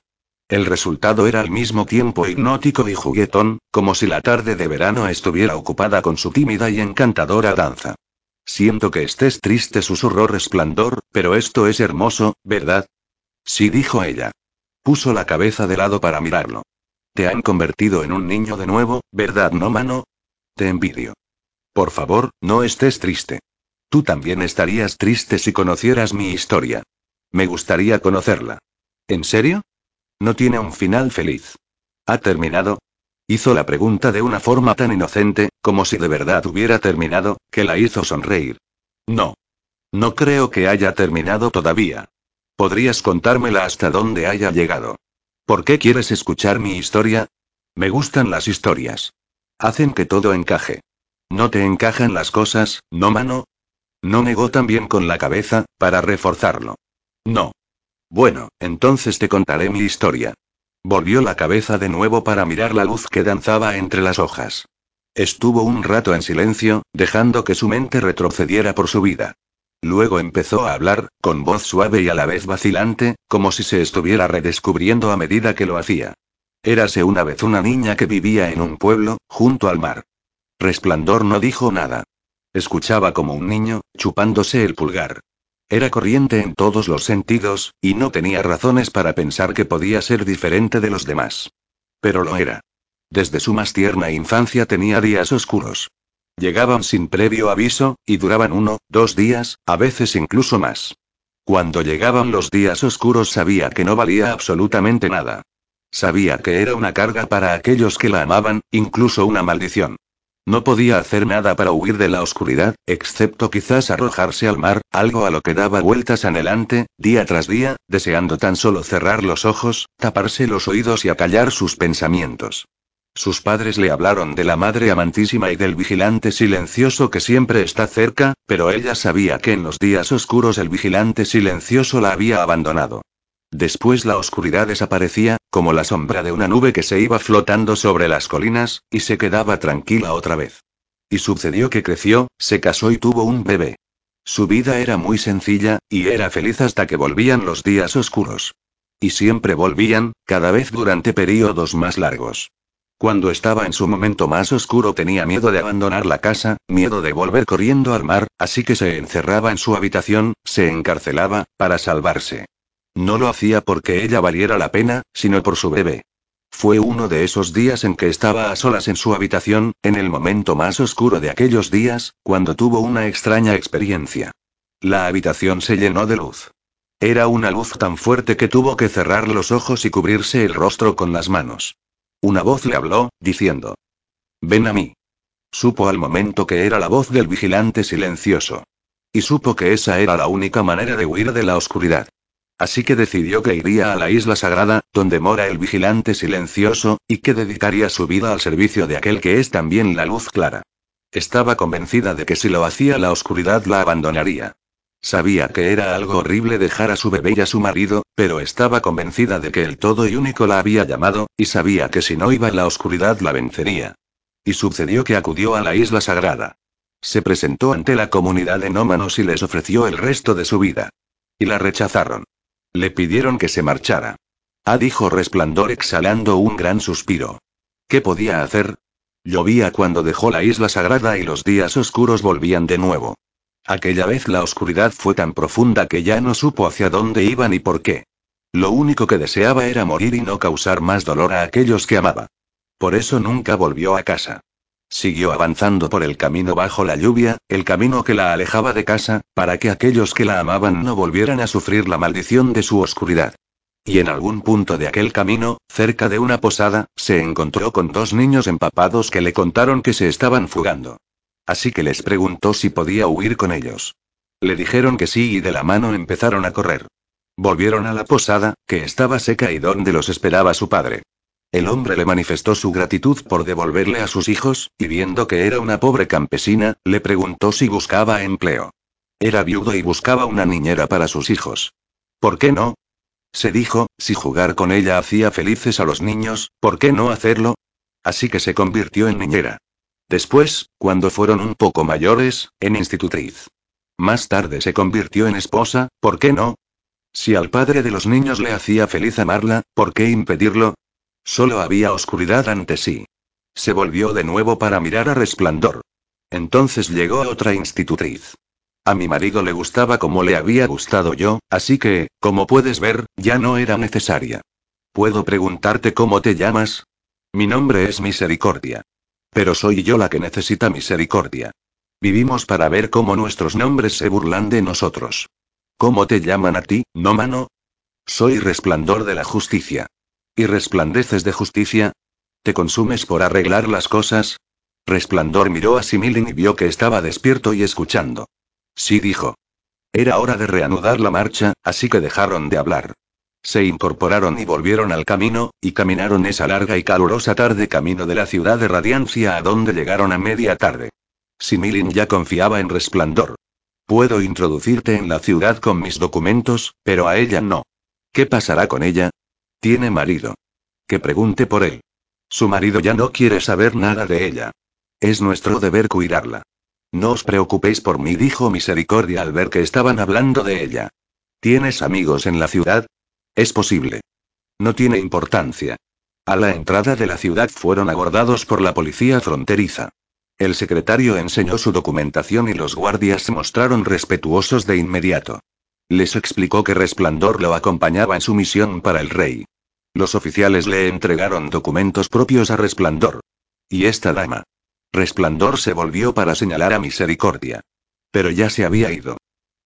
El resultado era al mismo tiempo hipnótico y juguetón, como si la tarde de verano estuviera ocupada con su tímida y encantadora danza. Siento que estés triste, susurró Resplandor, pero esto es hermoso, ¿verdad? Sí, dijo ella. Puso la cabeza de lado para mirarlo. Te han convertido en un niño de nuevo, ¿verdad, no, mano? Te envidio. Por favor, no estés triste. Tú también estarías triste si conocieras mi historia. Me gustaría conocerla. ¿En serio? No tiene un final feliz. ¿Ha terminado? Hizo la pregunta de una forma tan inocente, como si de verdad hubiera terminado, que la hizo sonreír. No. No creo que haya terminado todavía. ¿Podrías contármela hasta dónde haya llegado? ¿Por qué quieres escuchar mi historia? Me gustan las historias. Hacen que todo encaje. ¿No te encajan las cosas, no mano? No negó también con la cabeza, para reforzarlo. No. Bueno, entonces te contaré mi historia. Volvió la cabeza de nuevo para mirar la luz que danzaba entre las hojas. Estuvo un rato en silencio, dejando que su mente retrocediera por su vida. Luego empezó a hablar, con voz suave y a la vez vacilante, como si se estuviera redescubriendo a medida que lo hacía. Érase una vez una niña que vivía en un pueblo, junto al mar. Resplandor no dijo nada. Escuchaba como un niño, chupándose el pulgar. Era corriente en todos los sentidos, y no tenía razones para pensar que podía ser diferente de los demás. Pero lo era. Desde su más tierna infancia tenía días oscuros. Llegaban sin previo aviso, y duraban uno, dos días, a veces incluso más. Cuando llegaban los días oscuros sabía que no valía absolutamente nada. Sabía que era una carga para aquellos que la amaban, incluso una maldición. No podía hacer nada para huir de la oscuridad, excepto quizás arrojarse al mar, algo a lo que daba vueltas anhelante, día tras día, deseando tan solo cerrar los ojos, taparse los oídos y acallar sus pensamientos. Sus padres le hablaron de la Madre Amantísima y del vigilante silencioso que siempre está cerca, pero ella sabía que en los días oscuros el vigilante silencioso la había abandonado. Después la oscuridad desaparecía, como la sombra de una nube que se iba flotando sobre las colinas, y se quedaba tranquila otra vez. Y sucedió que creció, se casó y tuvo un bebé. Su vida era muy sencilla, y era feliz hasta que volvían los días oscuros. Y siempre volvían, cada vez durante períodos más largos. Cuando estaba en su momento más oscuro tenía miedo de abandonar la casa, miedo de volver corriendo al mar, así que se encerraba en su habitación, se encarcelaba, para salvarse. No lo hacía porque ella valiera la pena, sino por su bebé. Fue uno de esos días en que estaba a solas en su habitación, en el momento más oscuro de aquellos días, cuando tuvo una extraña experiencia. La habitación se llenó de luz. Era una luz tan fuerte que tuvo que cerrar los ojos y cubrirse el rostro con las manos. Una voz le habló, diciendo. Ven a mí. Supo al momento que era la voz del vigilante silencioso. Y supo que esa era la única manera de huir de la oscuridad. Así que decidió que iría a la isla sagrada, donde mora el vigilante silencioso, y que dedicaría su vida al servicio de aquel que es también la luz clara. Estaba convencida de que si lo hacía la oscuridad la abandonaría. Sabía que era algo horrible dejar a su bebé y a su marido, pero estaba convencida de que el todo y único la había llamado, y sabía que si no iba la oscuridad la vencería. Y sucedió que acudió a la isla sagrada. Se presentó ante la comunidad de nómanos y les ofreció el resto de su vida. Y la rechazaron. Le pidieron que se marchara. Ah, dijo Resplandor exhalando un gran suspiro. ¿Qué podía hacer? Llovía cuando dejó la isla sagrada y los días oscuros volvían de nuevo. Aquella vez la oscuridad fue tan profunda que ya no supo hacia dónde iba ni por qué. Lo único que deseaba era morir y no causar más dolor a aquellos que amaba. Por eso nunca volvió a casa. Siguió avanzando por el camino bajo la lluvia, el camino que la alejaba de casa, para que aquellos que la amaban no volvieran a sufrir la maldición de su oscuridad. Y en algún punto de aquel camino, cerca de una posada, se encontró con dos niños empapados que le contaron que se estaban fugando. Así que les preguntó si podía huir con ellos. Le dijeron que sí y de la mano empezaron a correr. Volvieron a la posada, que estaba seca y donde los esperaba su padre. El hombre le manifestó su gratitud por devolverle a sus hijos, y viendo que era una pobre campesina, le preguntó si buscaba empleo. Era viudo y buscaba una niñera para sus hijos. ¿Por qué no? Se dijo, si jugar con ella hacía felices a los niños, ¿por qué no hacerlo? Así que se convirtió en niñera. Después, cuando fueron un poco mayores, en institutriz. Más tarde se convirtió en esposa, ¿por qué no? Si al padre de los niños le hacía feliz amarla, ¿por qué impedirlo? Solo había oscuridad ante sí. Se volvió de nuevo para mirar a resplandor. Entonces llegó otra institutriz. A mi marido le gustaba como le había gustado yo, así que, como puedes ver, ya no era necesaria. ¿Puedo preguntarte cómo te llamas? Mi nombre es Misericordia. Pero soy yo la que necesita misericordia. Vivimos para ver cómo nuestros nombres se burlan de nosotros. ¿Cómo te llaman a ti, no mano? Soy resplandor de la justicia. ¿Y resplandeces de justicia? ¿Te consumes por arreglar las cosas? Resplandor miró a Similin y vio que estaba despierto y escuchando. Sí dijo. Era hora de reanudar la marcha, así que dejaron de hablar. Se incorporaron y volvieron al camino, y caminaron esa larga y calurosa tarde camino de la ciudad de Radiancia a donde llegaron a media tarde. Similin ya confiaba en resplandor. Puedo introducirte en la ciudad con mis documentos, pero a ella no. ¿Qué pasará con ella? Tiene marido. Que pregunte por él. Su marido ya no quiere saber nada de ella. Es nuestro deber cuidarla. No os preocupéis por mí, dijo Misericordia al ver que estaban hablando de ella. ¿Tienes amigos en la ciudad? Es posible. No tiene importancia. A la entrada de la ciudad fueron abordados por la policía fronteriza. El secretario enseñó su documentación y los guardias se mostraron respetuosos de inmediato. Les explicó que Resplandor lo acompañaba en su misión para el rey. Los oficiales le entregaron documentos propios a Resplandor. ¿Y esta dama? Resplandor se volvió para señalar a Misericordia. Pero ya se había ido.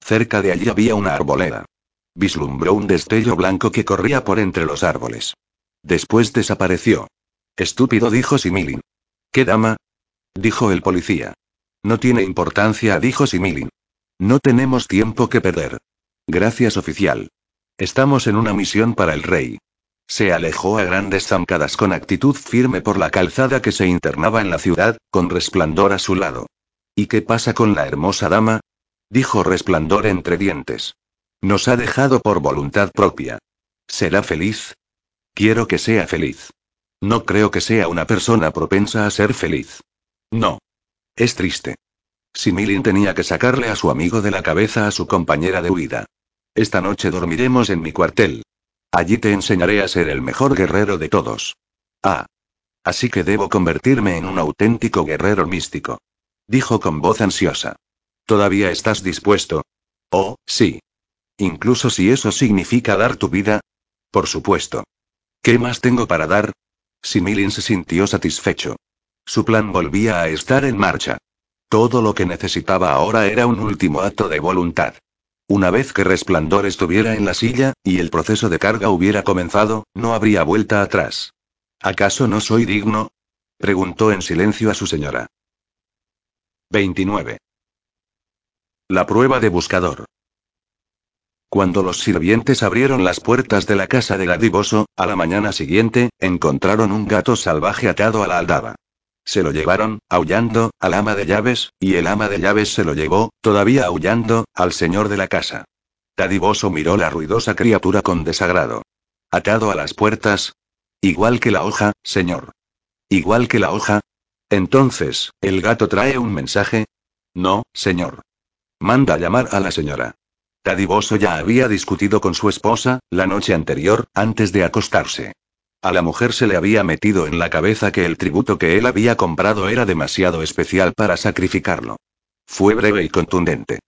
Cerca de allí había una arboleda. Vislumbró un destello blanco que corría por entre los árboles. Después desapareció. Estúpido, dijo Similin. ¿Qué dama? dijo el policía. No tiene importancia, dijo Similin. No tenemos tiempo que perder. Gracias, oficial. Estamos en una misión para el rey. Se alejó a grandes zancadas con actitud firme por la calzada que se internaba en la ciudad, con resplandor a su lado. ¿Y qué pasa con la hermosa dama? dijo resplandor entre dientes. Nos ha dejado por voluntad propia. ¿Será feliz? Quiero que sea feliz. No creo que sea una persona propensa a ser feliz. No. Es triste. Similin tenía que sacarle a su amigo de la cabeza a su compañera de huida. Esta noche dormiremos en mi cuartel. Allí te enseñaré a ser el mejor guerrero de todos. Ah. Así que debo convertirme en un auténtico guerrero místico. Dijo con voz ansiosa. ¿Todavía estás dispuesto? Oh, sí. Incluso si eso significa dar tu vida. Por supuesto. ¿Qué más tengo para dar? Similin se sintió satisfecho. Su plan volvía a estar en marcha. Todo lo que necesitaba ahora era un último acto de voluntad. Una vez que Resplandor estuviera en la silla, y el proceso de carga hubiera comenzado, no habría vuelta atrás. ¿Acaso no soy digno? preguntó en silencio a su señora. 29. La prueba de buscador. Cuando los sirvientes abrieron las puertas de la casa de Gadivoso, a la mañana siguiente, encontraron un gato salvaje atado a la aldaba. Se lo llevaron, aullando, al ama de llaves, y el ama de llaves se lo llevó, todavía aullando, al señor de la casa. Dadivoso miró la ruidosa criatura con desagrado. Atado a las puertas. Igual que la hoja, señor. Igual que la hoja. Entonces, ¿el gato trae un mensaje? No, señor. Manda llamar a la señora. Dadivoso ya había discutido con su esposa, la noche anterior, antes de acostarse. A la mujer se le había metido en la cabeza que el tributo que él había comprado era demasiado especial para sacrificarlo. Fue breve y contundente.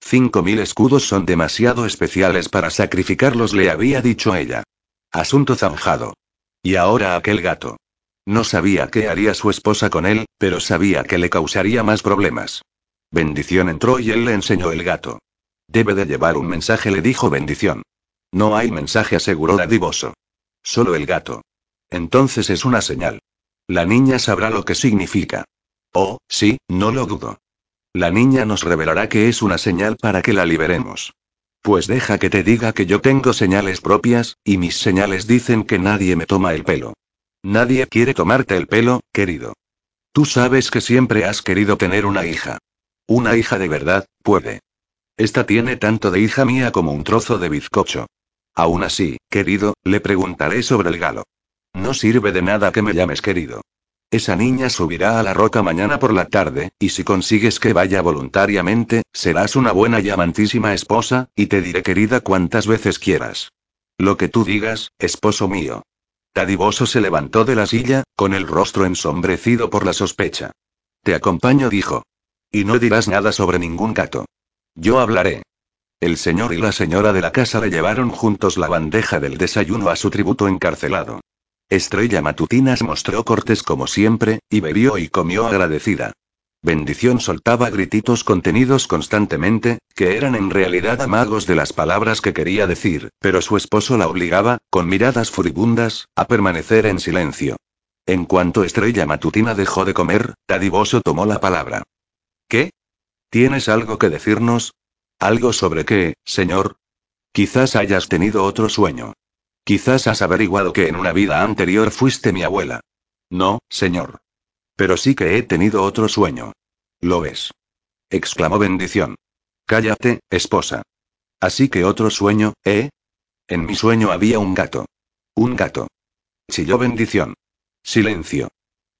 Cinco mil escudos son demasiado especiales para sacrificarlos, le había dicho ella. Asunto zanjado. Y ahora aquel gato. No sabía qué haría su esposa con él, pero sabía que le causaría más problemas. Bendición entró y él le enseñó el gato. Debe de llevar un mensaje, le dijo Bendición. No hay mensaje, aseguró Dadivoso. Solo el gato. Entonces es una señal. La niña sabrá lo que significa. Oh, sí, no lo dudo. La niña nos revelará que es una señal para que la liberemos. Pues deja que te diga que yo tengo señales propias, y mis señales dicen que nadie me toma el pelo. Nadie quiere tomarte el pelo, querido. Tú sabes que siempre has querido tener una hija. Una hija de verdad, puede. Esta tiene tanto de hija mía como un trozo de bizcocho. Aún así, querido, le preguntaré sobre el galo. No sirve de nada que me llames querido. Esa niña subirá a la roca mañana por la tarde, y si consigues que vaya voluntariamente, serás una buena y amantísima esposa, y te diré querida cuantas veces quieras. Lo que tú digas, esposo mío. Tadivoso se levantó de la silla, con el rostro ensombrecido por la sospecha. Te acompaño, dijo. Y no dirás nada sobre ningún gato. Yo hablaré. El señor y la señora de la casa le llevaron juntos la bandeja del desayuno a su tributo encarcelado. Estrella Matutinas mostró cortes como siempre, y bebió y comió agradecida. Bendición soltaba grititos contenidos constantemente, que eran en realidad amagos de las palabras que quería decir, pero su esposo la obligaba, con miradas furibundas, a permanecer en silencio. En cuanto Estrella Matutina dejó de comer, Tadivoso tomó la palabra. ¿Qué? ¿Tienes algo que decirnos? ¿Algo sobre qué, señor? Quizás hayas tenido otro sueño. Quizás has averiguado que en una vida anterior fuiste mi abuela. No, señor. Pero sí que he tenido otro sueño. Lo es. exclamó Bendición. Cállate, esposa. Así que otro sueño, ¿eh? En mi sueño había un gato. Un gato. Chilló Bendición. Silencio.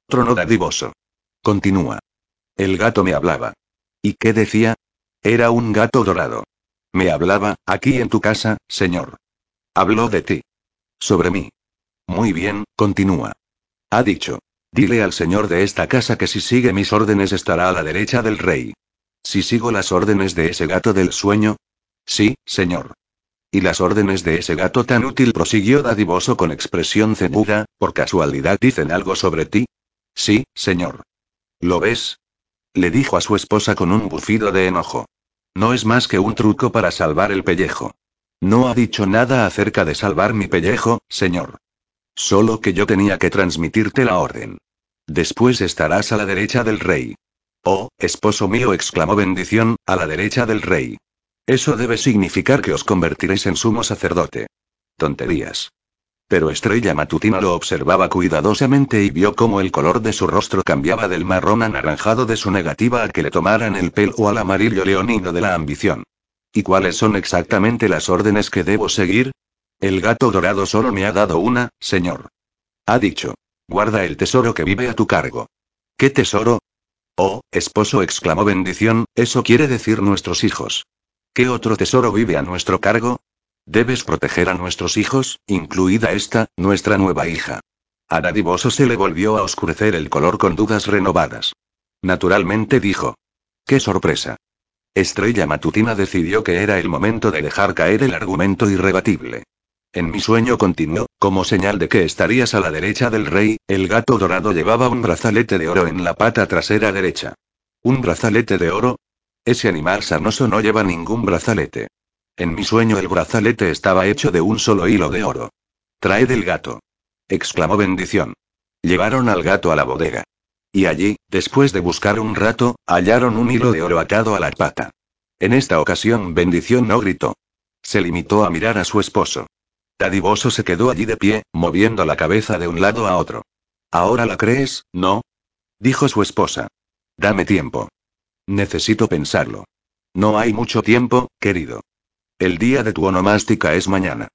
Trono dadivoso. Continúa. El gato me hablaba. ¿Y qué decía? Era un gato dorado. Me hablaba, aquí en tu casa, señor. Habló de ti. Sobre mí. Muy bien, continúa. Ha dicho. Dile al señor de esta casa que si sigue mis órdenes estará a la derecha del rey. Si sigo las órdenes de ese gato del sueño. Sí, señor. Y las órdenes de ese gato tan útil prosiguió dadivoso con expresión cebuda, por casualidad dicen algo sobre ti. Sí, señor. ¿Lo ves? Le dijo a su esposa con un bufido de enojo. No es más que un truco para salvar el pellejo. No ha dicho nada acerca de salvar mi pellejo, señor. Solo que yo tenía que transmitirte la orden. Después estarás a la derecha del rey. Oh, esposo mío, exclamó bendición, a la derecha del rey. Eso debe significar que os convertiréis en sumo sacerdote. Tonterías. Pero Estrella Matutina lo observaba cuidadosamente y vio cómo el color de su rostro cambiaba del marrón anaranjado de su negativa a que le tomaran el pelo al amarillo leonino de la ambición. ¿Y cuáles son exactamente las órdenes que debo seguir? El gato dorado solo me ha dado una, señor. Ha dicho. Guarda el tesoro que vive a tu cargo. ¿Qué tesoro? Oh, esposo, exclamó bendición, eso quiere decir nuestros hijos. ¿Qué otro tesoro vive a nuestro cargo? Debes proteger a nuestros hijos, incluida esta, nuestra nueva hija. A Dadivoso se le volvió a oscurecer el color con dudas renovadas. Naturalmente dijo. ¡Qué sorpresa! Estrella Matutina decidió que era el momento de dejar caer el argumento irrebatible. En mi sueño continuó, como señal de que estarías a la derecha del rey, el gato dorado llevaba un brazalete de oro en la pata trasera derecha. ¿Un brazalete de oro? Ese animal sarnoso no lleva ningún brazalete. En mi sueño el brazalete estaba hecho de un solo hilo de oro. Trae del gato. exclamó bendición. Llevaron al gato a la bodega. Y allí, después de buscar un rato, hallaron un hilo de oro atado a la pata. En esta ocasión bendición no gritó. Se limitó a mirar a su esposo. Dadivoso se quedó allí de pie, moviendo la cabeza de un lado a otro. ¿Ahora la crees, no? Dijo su esposa. Dame tiempo. Necesito pensarlo. No hay mucho tiempo, querido. El día de tu onomástica es mañana.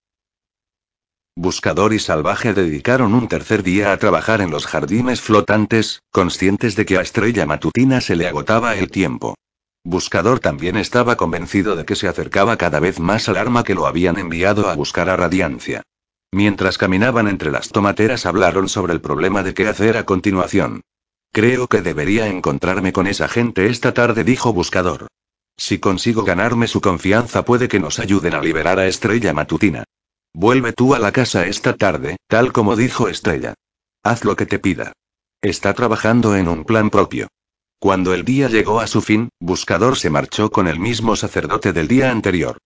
Buscador y Salvaje dedicaron un tercer día a trabajar en los jardines flotantes, conscientes de que a Estrella Matutina se le agotaba el tiempo. Buscador también estaba convencido de que se acercaba cada vez más al arma que lo habían enviado a buscar a Radiancia. Mientras caminaban entre las tomateras hablaron sobre el problema de qué hacer a continuación. Creo que debería encontrarme con esa gente esta tarde, dijo Buscador. Si consigo ganarme su confianza puede que nos ayuden a liberar a Estrella Matutina. Vuelve tú a la casa esta tarde, tal como dijo Estrella. Haz lo que te pida. Está trabajando en un plan propio. Cuando el día llegó a su fin, Buscador se marchó con el mismo sacerdote del día anterior.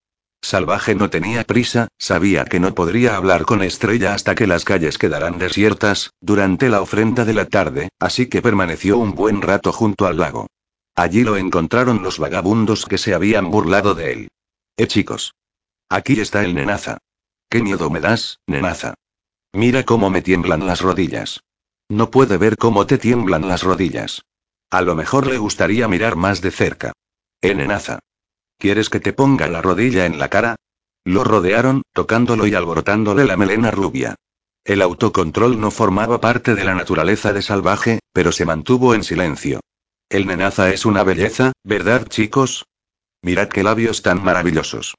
Salvaje no tenía prisa, sabía que no podría hablar con Estrella hasta que las calles quedaran desiertas, durante la ofrenda de la tarde, así que permaneció un buen rato junto al lago. Allí lo encontraron los vagabundos que se habían burlado de él. Eh chicos. Aquí está el nenaza. ¿Qué miedo me das, nenaza? Mira cómo me tiemblan las rodillas. No puede ver cómo te tiemblan las rodillas. A lo mejor le gustaría mirar más de cerca. Eh nenaza. ¿Quieres que te ponga la rodilla en la cara? Lo rodearon, tocándolo y alborotándole la melena rubia. El autocontrol no formaba parte de la naturaleza de salvaje, pero se mantuvo en silencio. El nenaza es una belleza, ¿verdad chicos? Mirad qué labios tan maravillosos.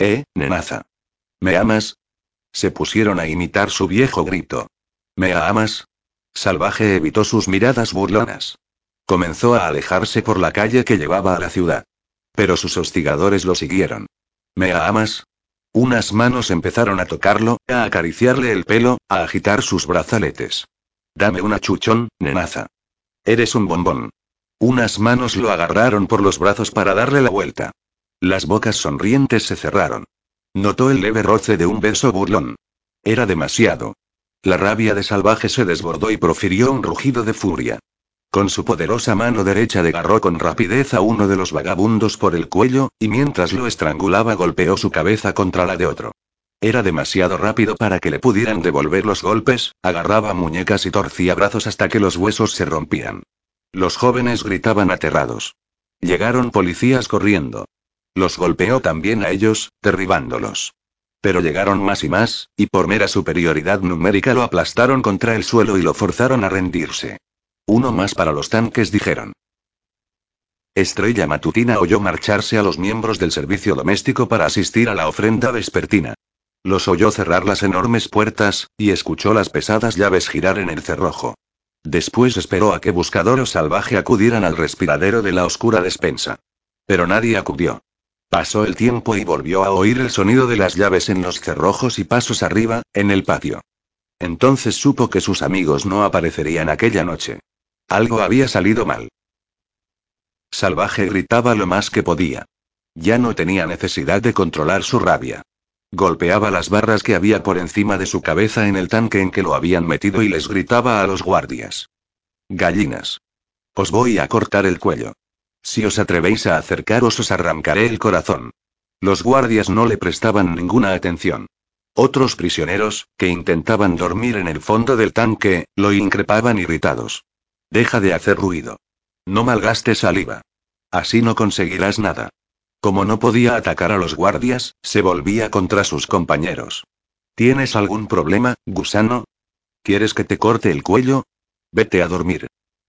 ¿Eh, nenaza? ¿Me amas? Se pusieron a imitar su viejo grito. ¿Me amas? Salvaje evitó sus miradas burlonas. Comenzó a alejarse por la calle que llevaba a la ciudad. Pero sus hostigadores lo siguieron. ¿Me amas? Unas manos empezaron a tocarlo, a acariciarle el pelo, a agitar sus brazaletes. Dame una chuchón, nenaza. Eres un bombón. Unas manos lo agarraron por los brazos para darle la vuelta. Las bocas sonrientes se cerraron. Notó el leve roce de un beso burlón. Era demasiado. La rabia de salvaje se desbordó y profirió un rugido de furia. Con su poderosa mano derecha desgarró con rapidez a uno de los vagabundos por el cuello, y mientras lo estrangulaba golpeó su cabeza contra la de otro. Era demasiado rápido para que le pudieran devolver los golpes, agarraba muñecas y torcía brazos hasta que los huesos se rompían. Los jóvenes gritaban aterrados. Llegaron policías corriendo. Los golpeó también a ellos, derribándolos. Pero llegaron más y más, y por mera superioridad numérica lo aplastaron contra el suelo y lo forzaron a rendirse. Uno más para los tanques, dijeron. Estrella Matutina oyó marcharse a los miembros del servicio doméstico para asistir a la ofrenda vespertina. Los oyó cerrar las enormes puertas, y escuchó las pesadas llaves girar en el cerrojo. Después esperó a que Buscador o Salvaje acudieran al respiradero de la oscura despensa. Pero nadie acudió. Pasó el tiempo y volvió a oír el sonido de las llaves en los cerrojos y pasos arriba, en el patio. Entonces supo que sus amigos no aparecerían aquella noche. Algo había salido mal. Salvaje gritaba lo más que podía. Ya no tenía necesidad de controlar su rabia. Golpeaba las barras que había por encima de su cabeza en el tanque en que lo habían metido y les gritaba a los guardias. Gallinas. Os voy a cortar el cuello. Si os atrevéis a acercaros os arrancaré el corazón. Los guardias no le prestaban ninguna atención. Otros prisioneros, que intentaban dormir en el fondo del tanque, lo increpaban irritados. Deja de hacer ruido. No malgastes saliva. Así no conseguirás nada. Como no podía atacar a los guardias, se volvía contra sus compañeros. ¿Tienes algún problema, gusano? ¿Quieres que te corte el cuello? Vete a dormir.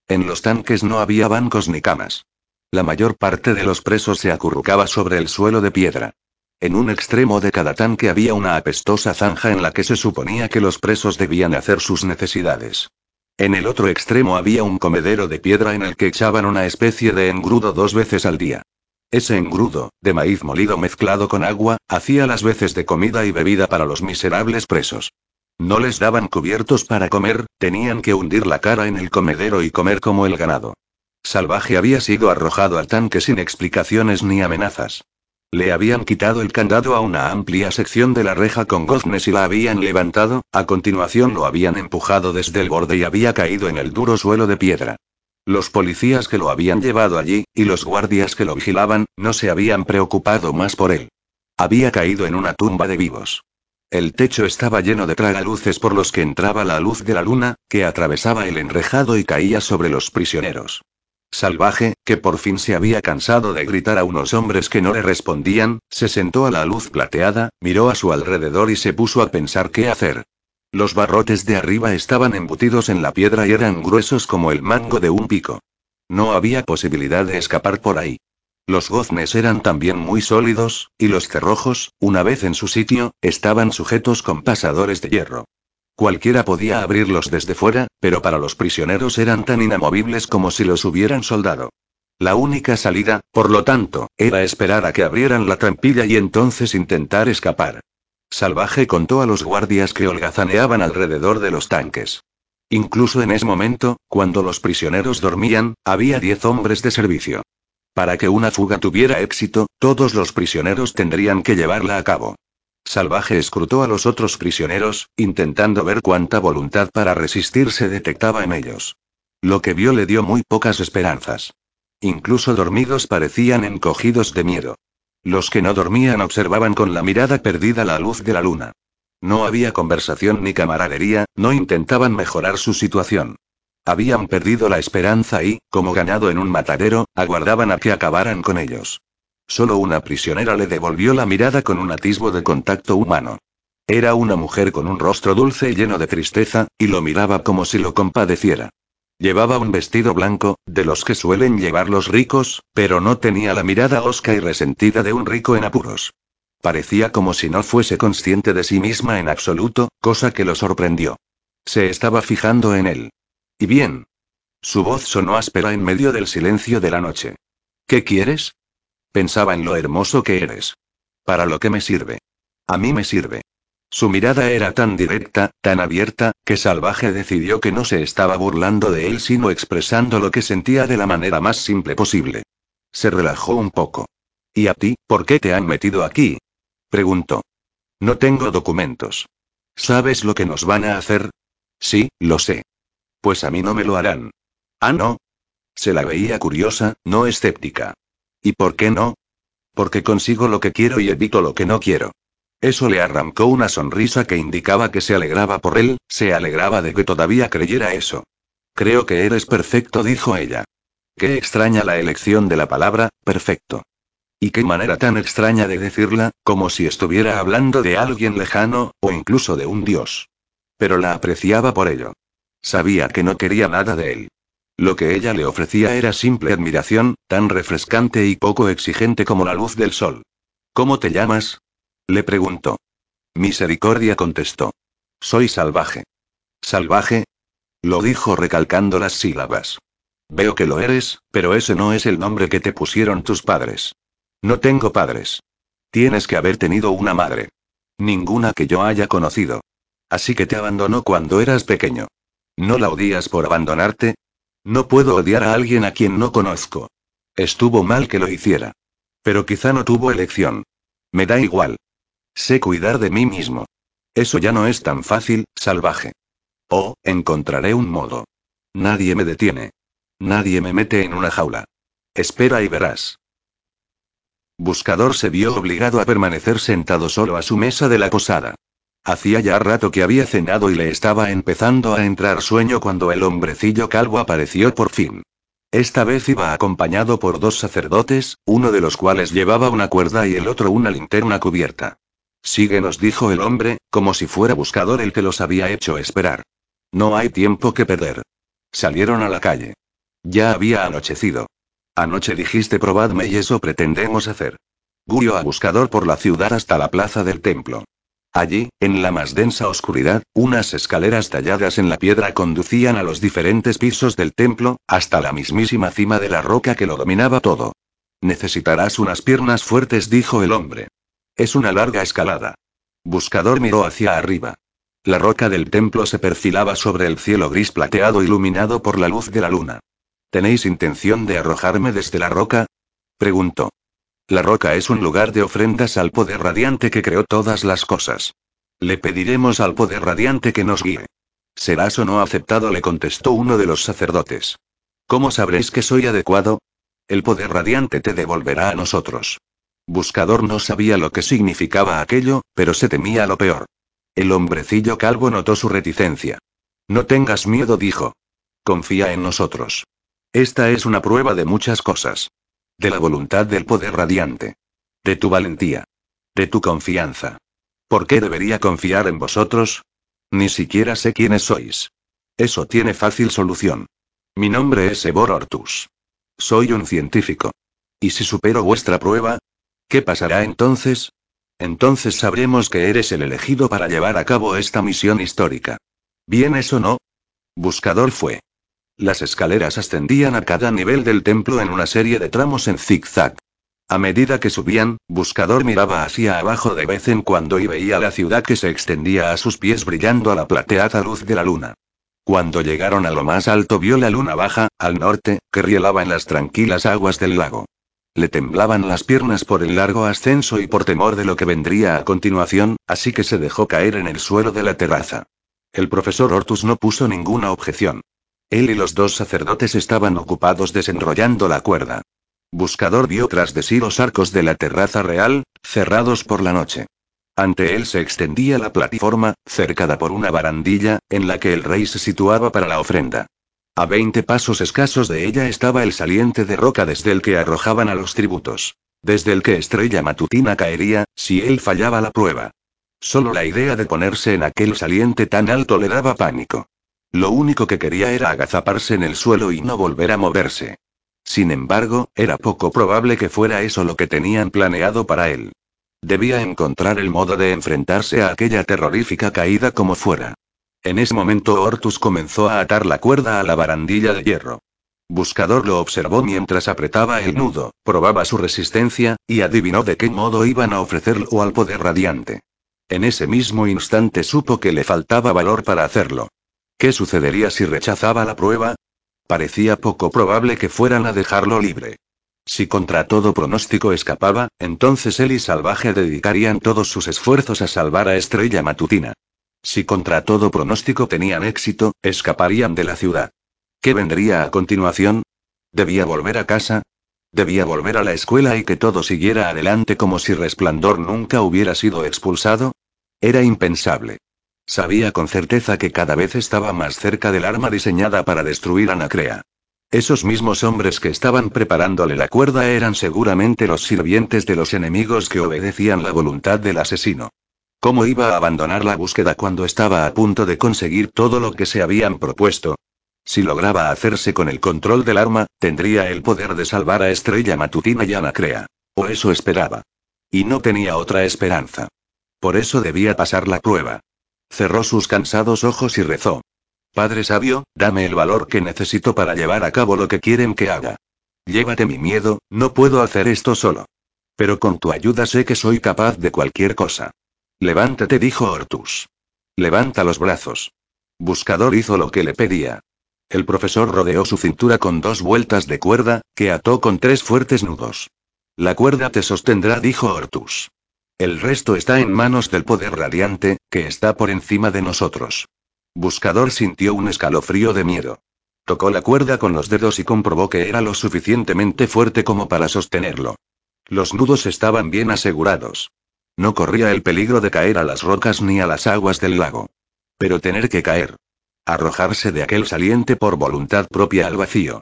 En los tanques no había bancos ni camas. La mayor parte de los presos se acurrucaba sobre el suelo de piedra. En un extremo de cada tanque había una apestosa zanja en la que se suponía que los presos debían hacer sus necesidades. En el otro extremo había un comedero de piedra en el que echaban una especie de engrudo dos veces al día. Ese engrudo, de maíz molido mezclado con agua, hacía las veces de comida y bebida para los miserables presos. No les daban cubiertos para comer, tenían que hundir la cara en el comedero y comer como el ganado. Salvaje había sido arrojado al tanque sin explicaciones ni amenazas. Le habían quitado el candado a una amplia sección de la reja con goznes y la habían levantado, a continuación lo habían empujado desde el borde y había caído en el duro suelo de piedra. Los policías que lo habían llevado allí, y los guardias que lo vigilaban, no se habían preocupado más por él. Había caído en una tumba de vivos. El techo estaba lleno de tragaluces por los que entraba la luz de la luna, que atravesaba el enrejado y caía sobre los prisioneros. Salvaje, que por fin se había cansado de gritar a unos hombres que no le respondían, se sentó a la luz plateada, miró a su alrededor y se puso a pensar qué hacer. Los barrotes de arriba estaban embutidos en la piedra y eran gruesos como el mango de un pico. No había posibilidad de escapar por ahí. Los goznes eran también muy sólidos, y los cerrojos, una vez en su sitio, estaban sujetos con pasadores de hierro. Cualquiera podía abrirlos desde fuera, pero para los prisioneros eran tan inamovibles como si los hubieran soldado. La única salida, por lo tanto, era esperar a que abrieran la trampilla y entonces intentar escapar. Salvaje contó a los guardias que holgazaneaban alrededor de los tanques. Incluso en ese momento, cuando los prisioneros dormían, había diez hombres de servicio. Para que una fuga tuviera éxito, todos los prisioneros tendrían que llevarla a cabo. Salvaje escrutó a los otros prisioneros, intentando ver cuánta voluntad para resistir se detectaba en ellos. Lo que vio le dio muy pocas esperanzas. Incluso dormidos parecían encogidos de miedo. Los que no dormían observaban con la mirada perdida la luz de la luna. No había conversación ni camaradería, no intentaban mejorar su situación. Habían perdido la esperanza y, como ganado en un matadero, aguardaban a que acabaran con ellos. Solo una prisionera le devolvió la mirada con un atisbo de contacto humano. Era una mujer con un rostro dulce y lleno de tristeza, y lo miraba como si lo compadeciera. Llevaba un vestido blanco, de los que suelen llevar los ricos, pero no tenía la mirada hosca y resentida de un rico en apuros. Parecía como si no fuese consciente de sí misma en absoluto, cosa que lo sorprendió. Se estaba fijando en él. ¿Y bien? Su voz sonó áspera en medio del silencio de la noche. ¿Qué quieres? Pensaba en lo hermoso que eres. ¿Para lo que me sirve? A mí me sirve. Su mirada era tan directa, tan abierta, que Salvaje decidió que no se estaba burlando de él sino expresando lo que sentía de la manera más simple posible. Se relajó un poco. ¿Y a ti, por qué te han metido aquí? preguntó. No tengo documentos. ¿Sabes lo que nos van a hacer? Sí, lo sé. Pues a mí no me lo harán. Ah, no. Se la veía curiosa, no escéptica. ¿Y por qué no? Porque consigo lo que quiero y evito lo que no quiero. Eso le arrancó una sonrisa que indicaba que se alegraba por él, se alegraba de que todavía creyera eso. Creo que eres perfecto, dijo ella. Qué extraña la elección de la palabra, perfecto. Y qué manera tan extraña de decirla, como si estuviera hablando de alguien lejano, o incluso de un dios. Pero la apreciaba por ello. Sabía que no quería nada de él. Lo que ella le ofrecía era simple admiración, tan refrescante y poco exigente como la luz del sol. ¿Cómo te llamas? Le preguntó. Misericordia contestó. Soy salvaje. ¿Salvaje? Lo dijo recalcando las sílabas. Veo que lo eres, pero ese no es el nombre que te pusieron tus padres. No tengo padres. Tienes que haber tenido una madre. Ninguna que yo haya conocido. Así que te abandonó cuando eras pequeño. ¿No la odias por abandonarte? No puedo odiar a alguien a quien no conozco. Estuvo mal que lo hiciera. Pero quizá no tuvo elección. Me da igual. Sé cuidar de mí mismo. Eso ya no es tan fácil, salvaje. Oh, encontraré un modo. Nadie me detiene. Nadie me mete en una jaula. Espera y verás. Buscador se vio obligado a permanecer sentado solo a su mesa de la posada. Hacía ya rato que había cenado y le estaba empezando a entrar sueño cuando el hombrecillo calvo apareció por fin. Esta vez iba acompañado por dos sacerdotes, uno de los cuales llevaba una cuerda y el otro una linterna cubierta. Síguenos, dijo el hombre, como si fuera buscador el que los había hecho esperar. No hay tiempo que perder. Salieron a la calle. Ya había anochecido. Anoche dijiste probadme y eso pretendemos hacer. Guió a buscador por la ciudad hasta la plaza del templo. Allí, en la más densa oscuridad, unas escaleras talladas en la piedra conducían a los diferentes pisos del templo, hasta la mismísima cima de la roca que lo dominaba todo. Necesitarás unas piernas fuertes, dijo el hombre. Es una larga escalada. Buscador miró hacia arriba. La roca del templo se perfilaba sobre el cielo gris plateado iluminado por la luz de la luna. ¿Tenéis intención de arrojarme desde la roca? preguntó. La roca es un lugar de ofrendas al poder radiante que creó todas las cosas. Le pediremos al poder radiante que nos guíe. Serás o no aceptado, le contestó uno de los sacerdotes. ¿Cómo sabréis que soy adecuado? El poder radiante te devolverá a nosotros. Buscador no sabía lo que significaba aquello, pero se temía lo peor. El hombrecillo calvo notó su reticencia. No tengas miedo, dijo. Confía en nosotros. Esta es una prueba de muchas cosas. De la voluntad del poder radiante. De tu valentía. De tu confianza. ¿Por qué debería confiar en vosotros? Ni siquiera sé quiénes sois. Eso tiene fácil solución. Mi nombre es Ebor Ortus. Soy un científico. ¿Y si supero vuestra prueba? ¿Qué pasará entonces? Entonces sabremos que eres el elegido para llevar a cabo esta misión histórica. ¿Bien eso no? Buscador fue. Las escaleras ascendían a cada nivel del templo en una serie de tramos en zigzag. A medida que subían, Buscador miraba hacia abajo de vez en cuando y veía la ciudad que se extendía a sus pies brillando a la plateada luz de la luna. Cuando llegaron a lo más alto vio la luna baja, al norte, que rielaba en las tranquilas aguas del lago. Le temblaban las piernas por el largo ascenso y por temor de lo que vendría a continuación, así que se dejó caer en el suelo de la terraza. El profesor Ortus no puso ninguna objeción. Él y los dos sacerdotes estaban ocupados desenrollando la cuerda. Buscador vio tras de sí los arcos de la terraza real, cerrados por la noche. Ante él se extendía la plataforma, cercada por una barandilla, en la que el rey se situaba para la ofrenda. A veinte pasos escasos de ella estaba el saliente de roca desde el que arrojaban a los tributos. Desde el que Estrella Matutina caería, si él fallaba la prueba. Solo la idea de ponerse en aquel saliente tan alto le daba pánico. Lo único que quería era agazaparse en el suelo y no volver a moverse. Sin embargo, era poco probable que fuera eso lo que tenían planeado para él. Debía encontrar el modo de enfrentarse a aquella terrorífica caída como fuera. En ese momento Ortus comenzó a atar la cuerda a la barandilla de hierro. Buscador lo observó mientras apretaba el nudo, probaba su resistencia, y adivinó de qué modo iban a ofrecerlo al poder radiante. En ese mismo instante supo que le faltaba valor para hacerlo. ¿Qué sucedería si rechazaba la prueba? Parecía poco probable que fueran a dejarlo libre. Si contra todo pronóstico escapaba, entonces él y Salvaje dedicarían todos sus esfuerzos a salvar a Estrella Matutina. Si contra todo pronóstico tenían éxito, escaparían de la ciudad. ¿Qué vendría a continuación? ¿Debía volver a casa? ¿Debía volver a la escuela y que todo siguiera adelante como si Resplandor nunca hubiera sido expulsado? Era impensable. Sabía con certeza que cada vez estaba más cerca del arma diseñada para destruir a. Esos mismos hombres que estaban preparándole la cuerda eran seguramente los sirvientes de los enemigos que obedecían la voluntad del asesino. ¿Cómo iba a abandonar la búsqueda cuando estaba a punto de conseguir todo lo que se habían propuesto? Si lograba hacerse con el control del arma, tendría el poder de salvar a Estrella Matutina y Anacrea. O eso esperaba. Y no tenía otra esperanza. Por eso debía pasar la prueba. Cerró sus cansados ojos y rezó. Padre sabio, dame el valor que necesito para llevar a cabo lo que quieren que haga. Llévate mi miedo, no puedo hacer esto solo. Pero con tu ayuda sé que soy capaz de cualquier cosa. Levántate, dijo Ortus. Levanta los brazos. Buscador hizo lo que le pedía. El profesor rodeó su cintura con dos vueltas de cuerda, que ató con tres fuertes nudos. La cuerda te sostendrá, dijo Ortus. El resto está en manos del poder radiante, que está por encima de nosotros. Buscador sintió un escalofrío de miedo. Tocó la cuerda con los dedos y comprobó que era lo suficientemente fuerte como para sostenerlo. Los nudos estaban bien asegurados. No corría el peligro de caer a las rocas ni a las aguas del lago. Pero tener que caer. Arrojarse de aquel saliente por voluntad propia al vacío.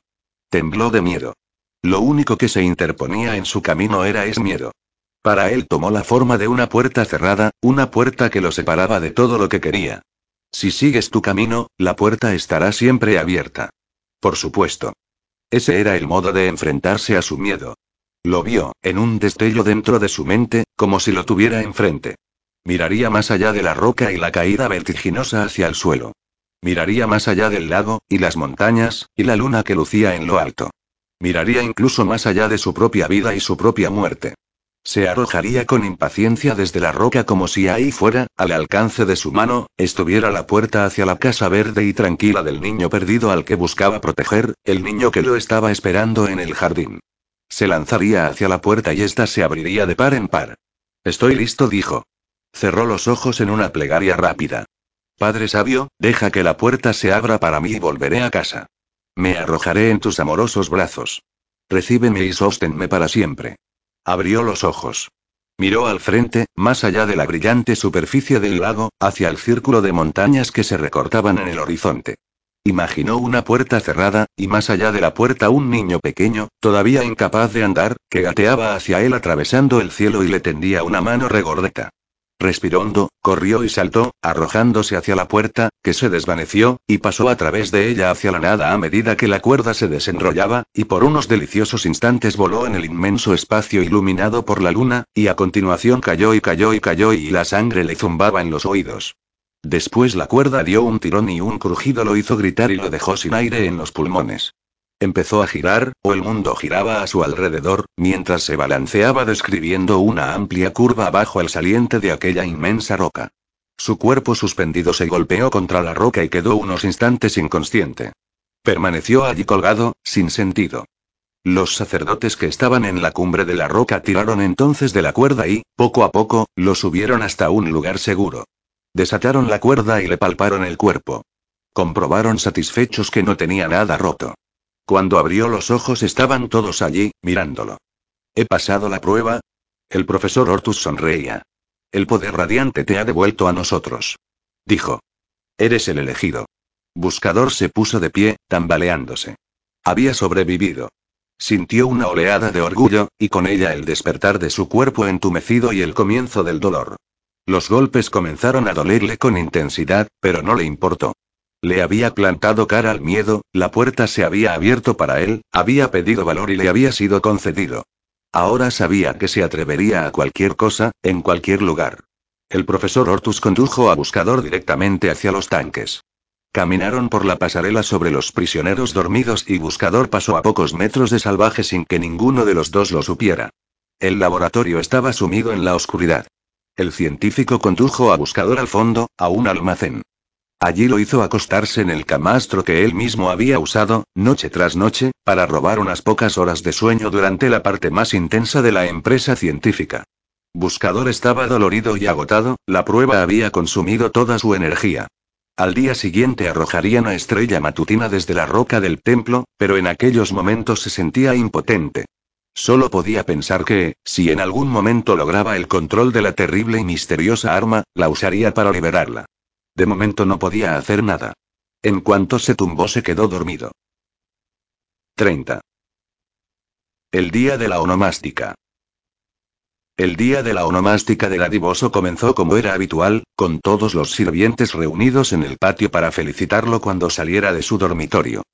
Tembló de miedo. Lo único que se interponía en su camino era ese miedo. Para él tomó la forma de una puerta cerrada, una puerta que lo separaba de todo lo que quería. Si sigues tu camino, la puerta estará siempre abierta. Por supuesto. Ese era el modo de enfrentarse a su miedo. Lo vio, en un destello dentro de su mente, como si lo tuviera enfrente. Miraría más allá de la roca y la caída vertiginosa hacia el suelo. Miraría más allá del lago, y las montañas, y la luna que lucía en lo alto. Miraría incluso más allá de su propia vida y su propia muerte. Se arrojaría con impaciencia desde la roca como si ahí fuera, al alcance de su mano, estuviera la puerta hacia la casa verde y tranquila del niño perdido al que buscaba proteger, el niño que lo estaba esperando en el jardín. Se lanzaría hacia la puerta y ésta se abriría de par en par. Estoy listo, dijo. Cerró los ojos en una plegaria rápida. Padre sabio, deja que la puerta se abra para mí y volveré a casa. Me arrojaré en tus amorosos brazos. Recíbeme y sóstenme para siempre. Abrió los ojos. Miró al frente, más allá de la brillante superficie del lago, hacia el círculo de montañas que se recortaban en el horizonte. Imaginó una puerta cerrada, y más allá de la puerta un niño pequeño, todavía incapaz de andar, que gateaba hacia él atravesando el cielo y le tendía una mano regordeta. Respiró corrió y saltó, arrojándose hacia la puerta, que se desvaneció, y pasó a través de ella hacia la nada a medida que la cuerda se desenrollaba, y por unos deliciosos instantes voló en el inmenso espacio iluminado por la luna, y a continuación cayó y cayó y cayó y la sangre le zumbaba en los oídos. Después la cuerda dio un tirón y un crujido lo hizo gritar y lo dejó sin aire en los pulmones. Empezó a girar, o el mundo giraba a su alrededor, mientras se balanceaba describiendo una amplia curva bajo el saliente de aquella inmensa roca. Su cuerpo suspendido se golpeó contra la roca y quedó unos instantes inconsciente. Permaneció allí colgado, sin sentido. Los sacerdotes que estaban en la cumbre de la roca tiraron entonces de la cuerda y, poco a poco, lo subieron hasta un lugar seguro. Desataron la cuerda y le palparon el cuerpo. Comprobaron satisfechos que no tenía nada roto. Cuando abrió los ojos estaban todos allí, mirándolo. ¿He pasado la prueba? El profesor Ortus sonreía. El poder radiante te ha devuelto a nosotros. Dijo. Eres el elegido. Buscador se puso de pie, tambaleándose. Había sobrevivido. Sintió una oleada de orgullo, y con ella el despertar de su cuerpo entumecido y el comienzo del dolor. Los golpes comenzaron a dolerle con intensidad, pero no le importó. Le había plantado cara al miedo, la puerta se había abierto para él, había pedido valor y le había sido concedido. Ahora sabía que se atrevería a cualquier cosa, en cualquier lugar. El profesor Ortus condujo a Buscador directamente hacia los tanques. Caminaron por la pasarela sobre los prisioneros dormidos y Buscador pasó a pocos metros de salvaje sin que ninguno de los dos lo supiera. El laboratorio estaba sumido en la oscuridad. El científico condujo a Buscador al fondo, a un almacén. Allí lo hizo acostarse en el camastro que él mismo había usado, noche tras noche, para robar unas pocas horas de sueño durante la parte más intensa de la empresa científica. Buscador estaba dolorido y agotado, la prueba había consumido toda su energía. Al día siguiente arrojaría una estrella matutina desde la roca del templo, pero en aquellos momentos se sentía impotente. Solo podía pensar que, si en algún momento lograba el control de la terrible y misteriosa arma, la usaría para liberarla. De momento no podía hacer nada. En cuanto se tumbó se quedó dormido. 30. El día de la onomástica. El día de la onomástica de Gadivoso comenzó como era habitual, con todos los sirvientes reunidos en el patio para felicitarlo cuando saliera de su dormitorio.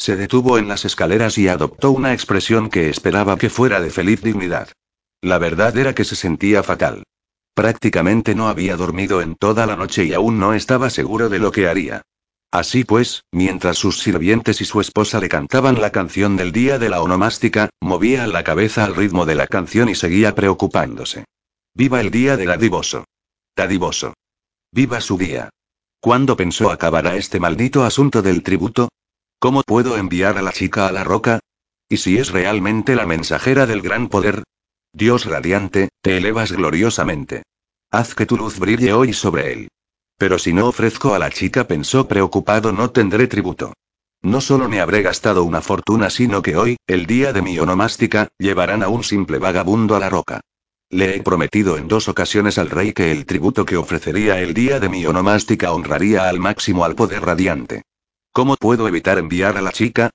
Se detuvo en las escaleras y adoptó una expresión que esperaba que fuera de feliz dignidad. La verdad era que se sentía fatal. Prácticamente no había dormido en toda la noche y aún no estaba seguro de lo que haría. Así pues, mientras sus sirvientes y su esposa le cantaban la canción del día de la onomástica, movía la cabeza al ritmo de la canción y seguía preocupándose. Viva el día del dadivoso. Dadivoso. Viva su día. ¿Cuándo pensó acabará este maldito asunto del tributo? ¿Cómo puedo enviar a la chica a la roca? ¿Y si es realmente la mensajera del gran poder? Dios radiante, te elevas gloriosamente. Haz que tu luz brille hoy sobre él. Pero si no ofrezco a la chica, pensó preocupado, no tendré tributo. No solo me habré gastado una fortuna, sino que hoy, el día de mi onomástica, llevarán a un simple vagabundo a la roca. Le he prometido en dos ocasiones al rey que el tributo que ofrecería el día de mi onomástica honraría al máximo al poder radiante. ¿Cómo puedo evitar enviar a la chica?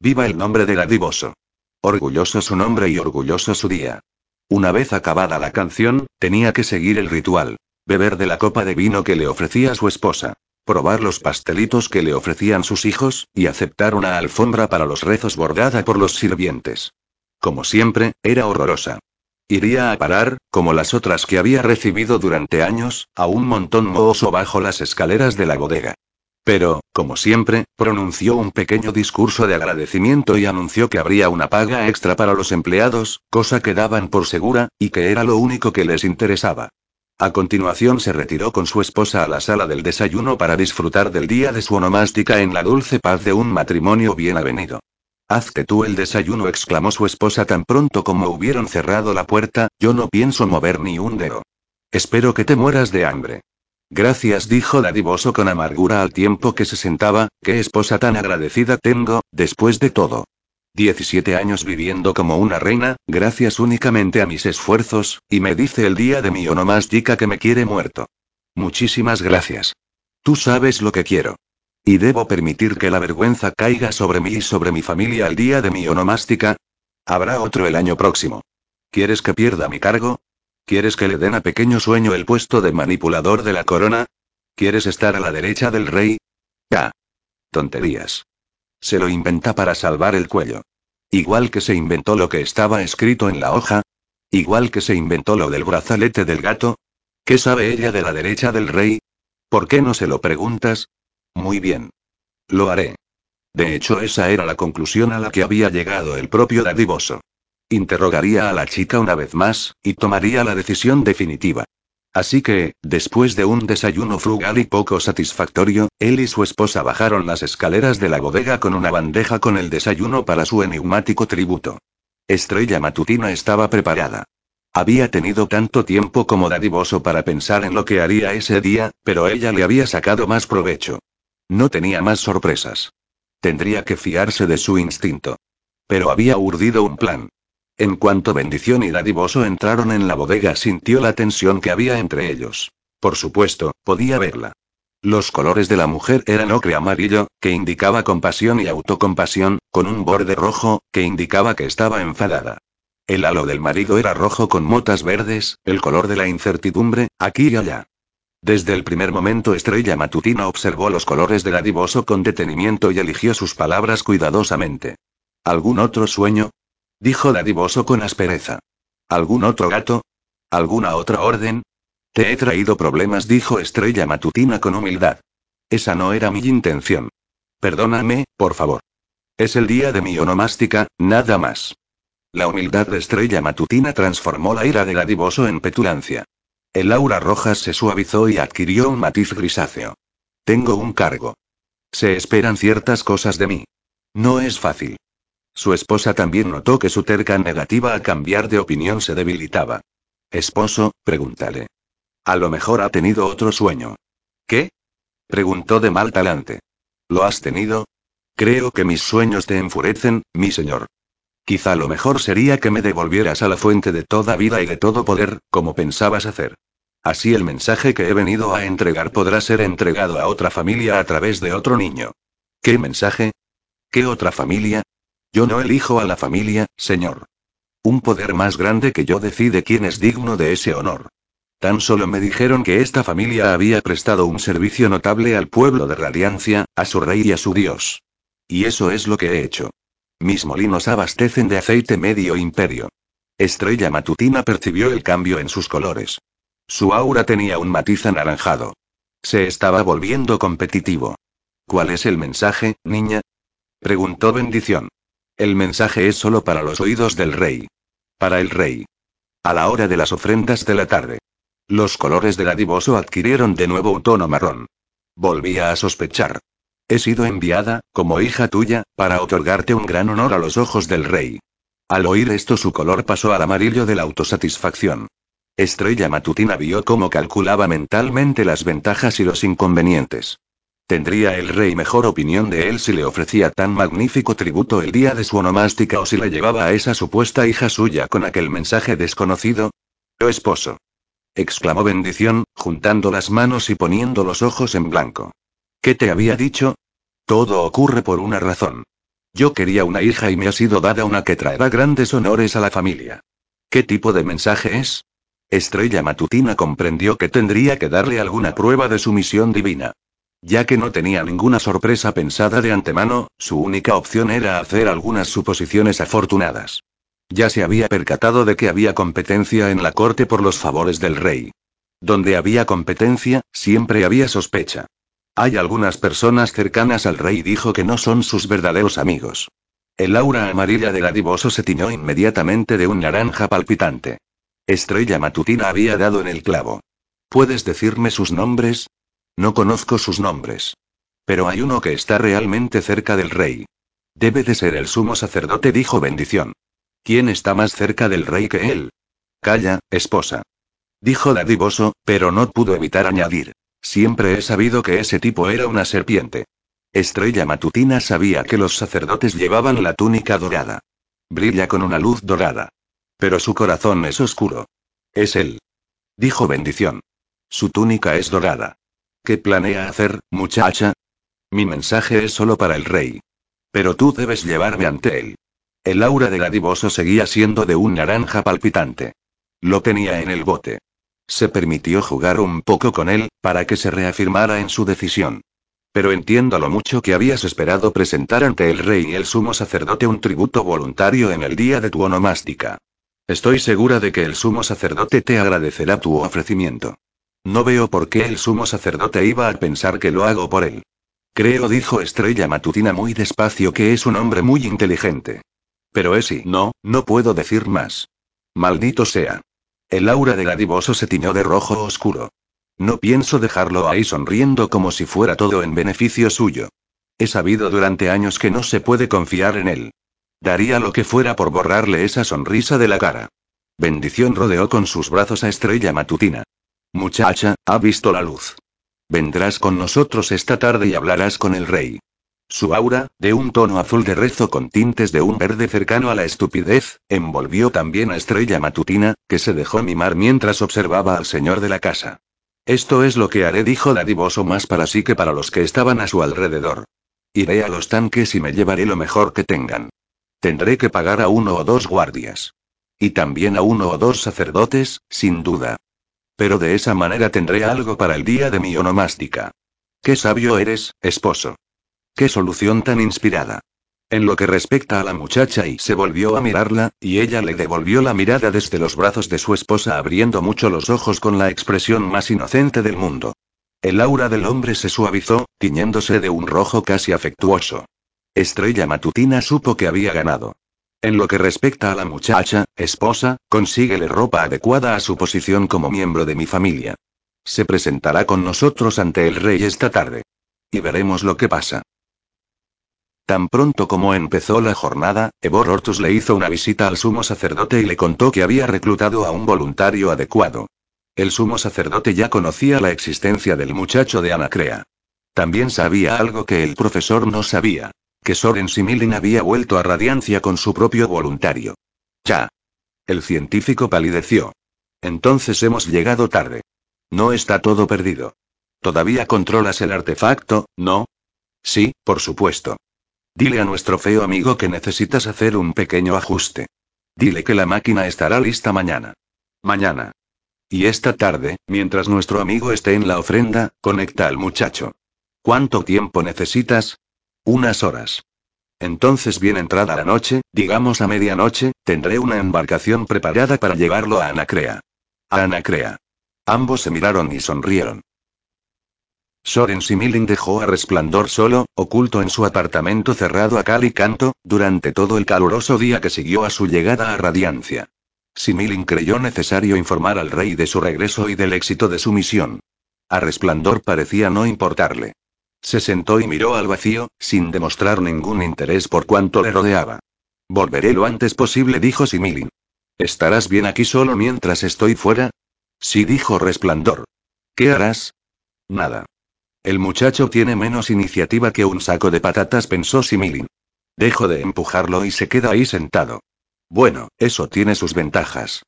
Viva el nombre de Gadivoso. Orgulloso su nombre y orgulloso su día. Una vez acabada la canción, tenía que seguir el ritual. Beber de la copa de vino que le ofrecía su esposa. Probar los pastelitos que le ofrecían sus hijos, y aceptar una alfombra para los rezos bordada por los sirvientes. Como siempre, era horrorosa. Iría a parar, como las otras que había recibido durante años, a un montón mohoso bajo las escaleras de la bodega. Pero, como siempre, pronunció un pequeño discurso de agradecimiento y anunció que habría una paga extra para los empleados, cosa que daban por segura, y que era lo único que les interesaba. A continuación se retiró con su esposa a la sala del desayuno para disfrutar del día de su onomástica en la dulce paz de un matrimonio bien avenido. Hazte tú el desayuno, exclamó su esposa tan pronto como hubieron cerrado la puerta, yo no pienso mover ni un dedo. Espero que te mueras de hambre. Gracias, dijo Dadivoso con amargura al tiempo que se sentaba, qué esposa tan agradecida tengo, después de todo. 17 años viviendo como una reina, gracias únicamente a mis esfuerzos, y me dice el día de mi onomástica que me quiere muerto. Muchísimas gracias. Tú sabes lo que quiero. ¿Y debo permitir que la vergüenza caiga sobre mí y sobre mi familia al día de mi onomástica? Habrá otro el año próximo. ¿Quieres que pierda mi cargo? ¿Quieres que le den a pequeño sueño el puesto de manipulador de la corona? ¿Quieres estar a la derecha del rey? Ah. Tonterías. Se lo inventa para salvar el cuello. Igual que se inventó lo que estaba escrito en la hoja. Igual que se inventó lo del brazalete del gato. ¿Qué sabe ella de la derecha del rey? ¿Por qué no se lo preguntas? Muy bien. Lo haré. De hecho, esa era la conclusión a la que había llegado el propio Dadivoso. Interrogaría a la chica una vez más, y tomaría la decisión definitiva. Así que, después de un desayuno frugal y poco satisfactorio, él y su esposa bajaron las escaleras de la bodega con una bandeja con el desayuno para su enigmático tributo. Estrella Matutina estaba preparada. Había tenido tanto tiempo como dadivoso para pensar en lo que haría ese día, pero ella le había sacado más provecho. No tenía más sorpresas. Tendría que fiarse de su instinto. Pero había urdido un plan. En cuanto Bendición y Dadivoso entraron en la bodega, sintió la tensión que había entre ellos. Por supuesto, podía verla. Los colores de la mujer eran ocre amarillo, que indicaba compasión y autocompasión, con un borde rojo, que indicaba que estaba enfadada. El halo del marido era rojo con motas verdes, el color de la incertidumbre, aquí y allá. Desde el primer momento Estrella Matutina observó los colores de Dadivoso con detenimiento y eligió sus palabras cuidadosamente. ¿Algún otro sueño? Dijo dadivoso con aspereza. ¿Algún otro gato? ¿Alguna otra orden? Te he traído problemas, dijo Estrella Matutina con humildad. Esa no era mi intención. Perdóname, por favor. Es el día de mi onomástica, nada más. La humildad de Estrella Matutina transformó la ira de dadivoso en petulancia. El aura roja se suavizó y adquirió un matiz grisáceo. Tengo un cargo. Se esperan ciertas cosas de mí. No es fácil. Su esposa también notó que su terca negativa a cambiar de opinión se debilitaba. Esposo, pregúntale. A lo mejor ha tenido otro sueño. ¿Qué? Preguntó de mal talante. ¿Lo has tenido? Creo que mis sueños te enfurecen, mi señor. Quizá lo mejor sería que me devolvieras a la fuente de toda vida y de todo poder, como pensabas hacer. Así el mensaje que he venido a entregar podrá ser entregado a otra familia a través de otro niño. ¿Qué mensaje? ¿Qué otra familia? Yo no elijo a la familia, señor. Un poder más grande que yo decide quién es digno de ese honor. Tan solo me dijeron que esta familia había prestado un servicio notable al pueblo de Radiancia, a su rey y a su dios. Y eso es lo que he hecho. Mis molinos abastecen de aceite medio imperio. Estrella Matutina percibió el cambio en sus colores. Su aura tenía un matiz anaranjado. Se estaba volviendo competitivo. ¿Cuál es el mensaje, niña? Preguntó Bendición. El mensaje es solo para los oídos del rey. Para el rey. A la hora de las ofrendas de la tarde. Los colores del adivoso adquirieron de nuevo un tono marrón. Volvía a sospechar. He sido enviada, como hija tuya, para otorgarte un gran honor a los ojos del rey. Al oír esto su color pasó al amarillo de la autosatisfacción. Estrella Matutina vio cómo calculaba mentalmente las ventajas y los inconvenientes. ¿Tendría el rey mejor opinión de él si le ofrecía tan magnífico tributo el día de su onomástica o si le llevaba a esa supuesta hija suya con aquel mensaje desconocido? Oh esposo. exclamó bendición, juntando las manos y poniendo los ojos en blanco. ¿Qué te había dicho? Todo ocurre por una razón. Yo quería una hija y me ha sido dada una que traerá grandes honores a la familia. ¿Qué tipo de mensaje es? Estrella Matutina comprendió que tendría que darle alguna prueba de su misión divina. Ya que no tenía ninguna sorpresa pensada de antemano, su única opción era hacer algunas suposiciones afortunadas. Ya se había percatado de que había competencia en la corte por los favores del rey. Donde había competencia, siempre había sospecha. Hay algunas personas cercanas al rey dijo que no son sus verdaderos amigos. El aura amarilla del adivoso se tiñó inmediatamente de un naranja palpitante. Estrella matutina había dado en el clavo. ¿Puedes decirme sus nombres? No conozco sus nombres. Pero hay uno que está realmente cerca del rey. Debe de ser el sumo sacerdote, dijo bendición. ¿Quién está más cerca del rey que él? Calla, esposa. Dijo dadivoso, pero no pudo evitar añadir. Siempre he sabido que ese tipo era una serpiente. Estrella Matutina sabía que los sacerdotes llevaban la túnica dorada. Brilla con una luz dorada. Pero su corazón es oscuro. Es él. Dijo bendición. Su túnica es dorada. ¿Qué planea hacer, muchacha? Mi mensaje es solo para el rey. Pero tú debes llevarme ante él. El aura del adivoso seguía siendo de un naranja palpitante. Lo tenía en el bote. Se permitió jugar un poco con él, para que se reafirmara en su decisión. Pero entiendo lo mucho que habías esperado presentar ante el rey y el sumo sacerdote un tributo voluntario en el día de tu onomástica. Estoy segura de que el sumo sacerdote te agradecerá tu ofrecimiento. No veo por qué el sumo sacerdote iba a pensar que lo hago por él. Creo, dijo Estrella Matutina muy despacio, que es un hombre muy inteligente. Pero es y no, no puedo decir más. Maldito sea. El aura del adivoso se tiñó de rojo oscuro. No pienso dejarlo ahí sonriendo como si fuera todo en beneficio suyo. He sabido durante años que no se puede confiar en él. Daría lo que fuera por borrarle esa sonrisa de la cara. Bendición rodeó con sus brazos a Estrella Matutina. Muchacha, ha visto la luz. Vendrás con nosotros esta tarde y hablarás con el rey. Su aura, de un tono azul de rezo con tintes de un verde cercano a la estupidez, envolvió también a Estrella Matutina, que se dejó mimar mientras observaba al señor de la casa. Esto es lo que haré, dijo dadivoso más para sí que para los que estaban a su alrededor. Iré a los tanques y me llevaré lo mejor que tengan. Tendré que pagar a uno o dos guardias. Y también a uno o dos sacerdotes, sin duda. Pero de esa manera tendré algo para el día de mi onomástica. Qué sabio eres, esposo. Qué solución tan inspirada. En lo que respecta a la muchacha y se volvió a mirarla, y ella le devolvió la mirada desde los brazos de su esposa abriendo mucho los ojos con la expresión más inocente del mundo. El aura del hombre se suavizó, tiñéndose de un rojo casi afectuoso. Estrella Matutina supo que había ganado. En lo que respecta a la muchacha, esposa, consíguele ropa adecuada a su posición como miembro de mi familia. Se presentará con nosotros ante el rey esta tarde. Y veremos lo que pasa. Tan pronto como empezó la jornada, Ebor Hortus le hizo una visita al sumo sacerdote y le contó que había reclutado a un voluntario adecuado. El sumo sacerdote ya conocía la existencia del muchacho de Anacrea. También sabía algo que el profesor no sabía. Que Soren Similin había vuelto a Radiancia con su propio voluntario. Ya. El científico palideció. Entonces hemos llegado tarde. No está todo perdido. ¿Todavía controlas el artefacto, no? Sí, por supuesto. Dile a nuestro feo amigo que necesitas hacer un pequeño ajuste. Dile que la máquina estará lista mañana. Mañana. Y esta tarde, mientras nuestro amigo esté en la ofrenda, conecta al muchacho. ¿Cuánto tiempo necesitas? Unas horas. Entonces bien entrada la noche, digamos a medianoche, tendré una embarcación preparada para llevarlo a Anacrea. A Anacrea. Ambos se miraron y sonrieron. Soren Similin dejó a Resplandor solo, oculto en su apartamento cerrado a cal y canto, durante todo el caluroso día que siguió a su llegada a Radiancia. Similin creyó necesario informar al rey de su regreso y del éxito de su misión. A Resplandor parecía no importarle. Se sentó y miró al vacío, sin demostrar ningún interés por cuanto le rodeaba. Volveré lo antes posible, dijo Similin. ¿Estarás bien aquí solo mientras estoy fuera? Sí, dijo Resplandor. ¿Qué harás? Nada. El muchacho tiene menos iniciativa que un saco de patatas, pensó Similin. Dejo de empujarlo y se queda ahí sentado. Bueno, eso tiene sus ventajas.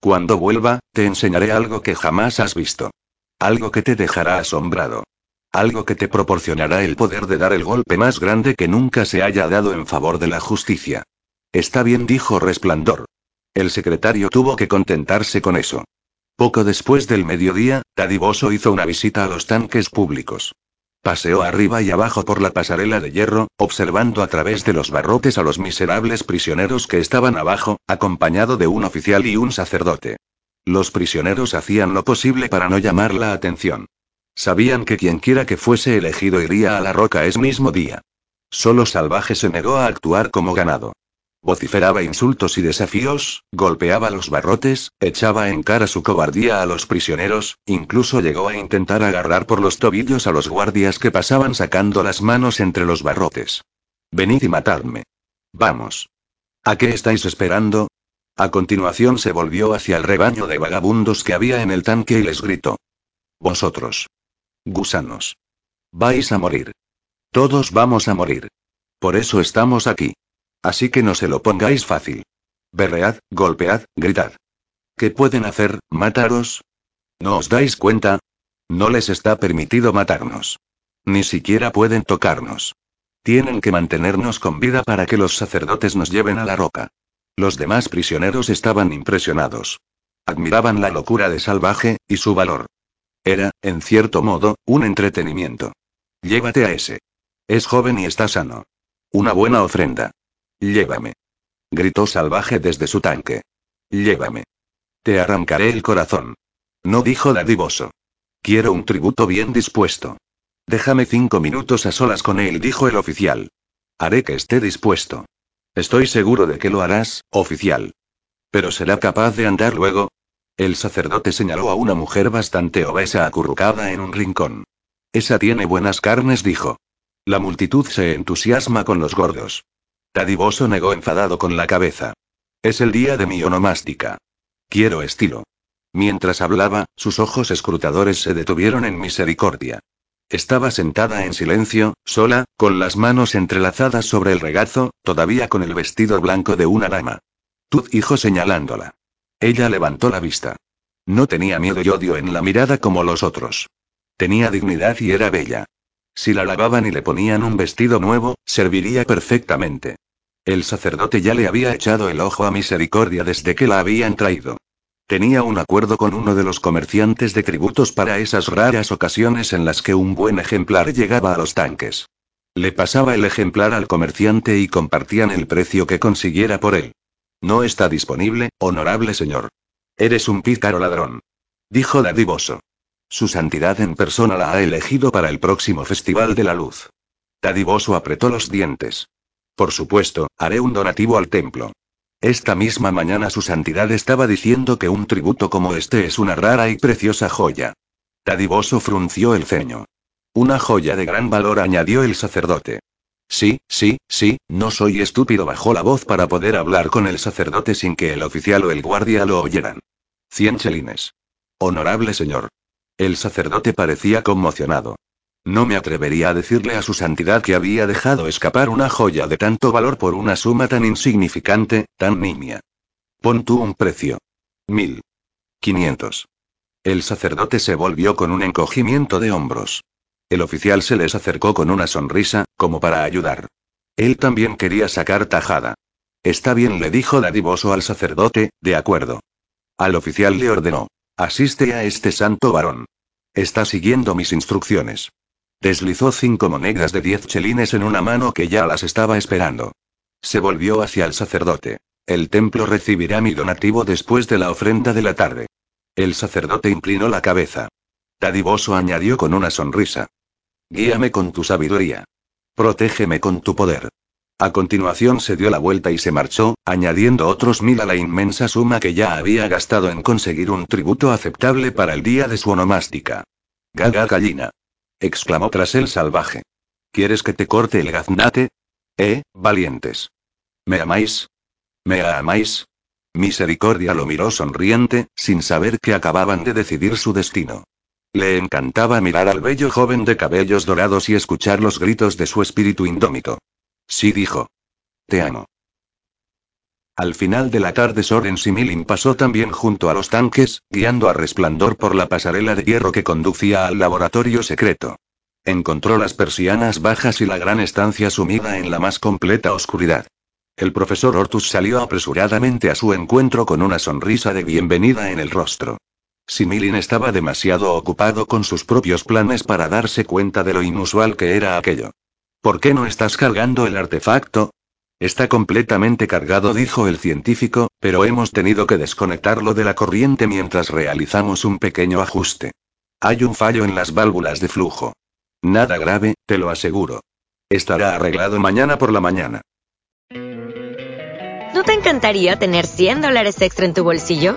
Cuando vuelva, te enseñaré algo que jamás has visto. Algo que te dejará asombrado. Algo que te proporcionará el poder de dar el golpe más grande que nunca se haya dado en favor de la justicia. Está bien, dijo Resplandor. El secretario tuvo que contentarse con eso. Poco después del mediodía, Tadiboso hizo una visita a los tanques públicos. Paseó arriba y abajo por la pasarela de hierro, observando a través de los barrotes a los miserables prisioneros que estaban abajo, acompañado de un oficial y un sacerdote. Los prisioneros hacían lo posible para no llamar la atención. Sabían que quienquiera que fuese elegido iría a la roca ese mismo día. Solo Salvaje se negó a actuar como ganado. Vociferaba insultos y desafíos, golpeaba los barrotes, echaba en cara su cobardía a los prisioneros, incluso llegó a intentar agarrar por los tobillos a los guardias que pasaban sacando las manos entre los barrotes. Venid y matadme. Vamos. ¿A qué estáis esperando? A continuación se volvió hacia el rebaño de vagabundos que había en el tanque y les gritó. Vosotros. Gusanos. Vais a morir. Todos vamos a morir. Por eso estamos aquí. Así que no se lo pongáis fácil. Berread, golpead, gritad. ¿Qué pueden hacer, mataros? ¿No os dais cuenta? No les está permitido matarnos. Ni siquiera pueden tocarnos. Tienen que mantenernos con vida para que los sacerdotes nos lleven a la roca. Los demás prisioneros estaban impresionados. Admiraban la locura de Salvaje, y su valor. Era, en cierto modo, un entretenimiento. Llévate a ese. Es joven y está sano. Una buena ofrenda. Llévame. Gritó salvaje desde su tanque. Llévame. Te arrancaré el corazón. No dijo dadivoso. Quiero un tributo bien dispuesto. Déjame cinco minutos a solas con él, dijo el oficial. Haré que esté dispuesto. Estoy seguro de que lo harás, oficial. Pero será capaz de andar luego. El sacerdote señaló a una mujer bastante obesa acurrucada en un rincón. Esa tiene buenas carnes, dijo. La multitud se entusiasma con los gordos. Tadiboso negó enfadado con la cabeza. Es el día de mi onomástica. Quiero estilo. Mientras hablaba, sus ojos escrutadores se detuvieron en misericordia. Estaba sentada en silencio, sola, con las manos entrelazadas sobre el regazo, todavía con el vestido blanco de una dama. Tud hijo señalándola. Ella levantó la vista. No tenía miedo y odio en la mirada como los otros. Tenía dignidad y era bella. Si la lavaban y le ponían un vestido nuevo, serviría perfectamente. El sacerdote ya le había echado el ojo a misericordia desde que la habían traído. Tenía un acuerdo con uno de los comerciantes de tributos para esas raras ocasiones en las que un buen ejemplar llegaba a los tanques. Le pasaba el ejemplar al comerciante y compartían el precio que consiguiera por él. No está disponible, honorable señor. Eres un pícaro ladrón. Dijo dadivoso. Su santidad en persona la ha elegido para el próximo Festival de la Luz. Tadiboso apretó los dientes. Por supuesto, haré un donativo al templo. Esta misma mañana su santidad estaba diciendo que un tributo como este es una rara y preciosa joya. Tadiboso frunció el ceño. Una joya de gran valor, añadió el sacerdote. Sí, sí, sí, no soy estúpido, bajó la voz para poder hablar con el sacerdote sin que el oficial o el guardia lo oyeran. Cien chelines. Honorable señor. El sacerdote parecía conmocionado. No me atrevería a decirle a su santidad que había dejado escapar una joya de tanto valor por una suma tan insignificante, tan nimia. Pon tú un precio. Mil. Quinientos. El sacerdote se volvió con un encogimiento de hombros. El oficial se les acercó con una sonrisa, como para ayudar. Él también quería sacar tajada. Está bien, le dijo dadivoso al sacerdote, de acuerdo. Al oficial le ordenó. Asiste a este santo varón. Está siguiendo mis instrucciones. Deslizó cinco monedas de diez chelines en una mano que ya las estaba esperando. Se volvió hacia el sacerdote. El templo recibirá mi donativo después de la ofrenda de la tarde. El sacerdote inclinó la cabeza. Tadiboso añadió con una sonrisa. Guíame con tu sabiduría. Protégeme con tu poder. A continuación se dio la vuelta y se marchó, añadiendo otros mil a la inmensa suma que ya había gastado en conseguir un tributo aceptable para el día de su onomástica. Gaga gallina. exclamó tras él salvaje. ¿Quieres que te corte el gaznate? Eh, valientes. ¿Me amáis? ¿Me amáis? Misericordia lo miró sonriente, sin saber que acababan de decidir su destino. Le encantaba mirar al bello joven de cabellos dorados y escuchar los gritos de su espíritu indómito. Sí dijo. Te amo. Al final de la tarde Soren Similin pasó también junto a los tanques, guiando a resplandor por la pasarela de hierro que conducía al laboratorio secreto. Encontró las persianas bajas y la gran estancia sumida en la más completa oscuridad. El profesor Ortus salió apresuradamente a su encuentro con una sonrisa de bienvenida en el rostro. Similin estaba demasiado ocupado con sus propios planes para darse cuenta de lo inusual que era aquello. ¿Por qué no estás cargando el artefacto? Está completamente cargado, dijo el científico, pero hemos tenido que desconectarlo de la corriente mientras realizamos un pequeño ajuste. Hay un fallo en las válvulas de flujo. Nada grave, te lo aseguro. Estará arreglado mañana por la mañana. ¿No te encantaría tener 100 dólares extra en tu bolsillo?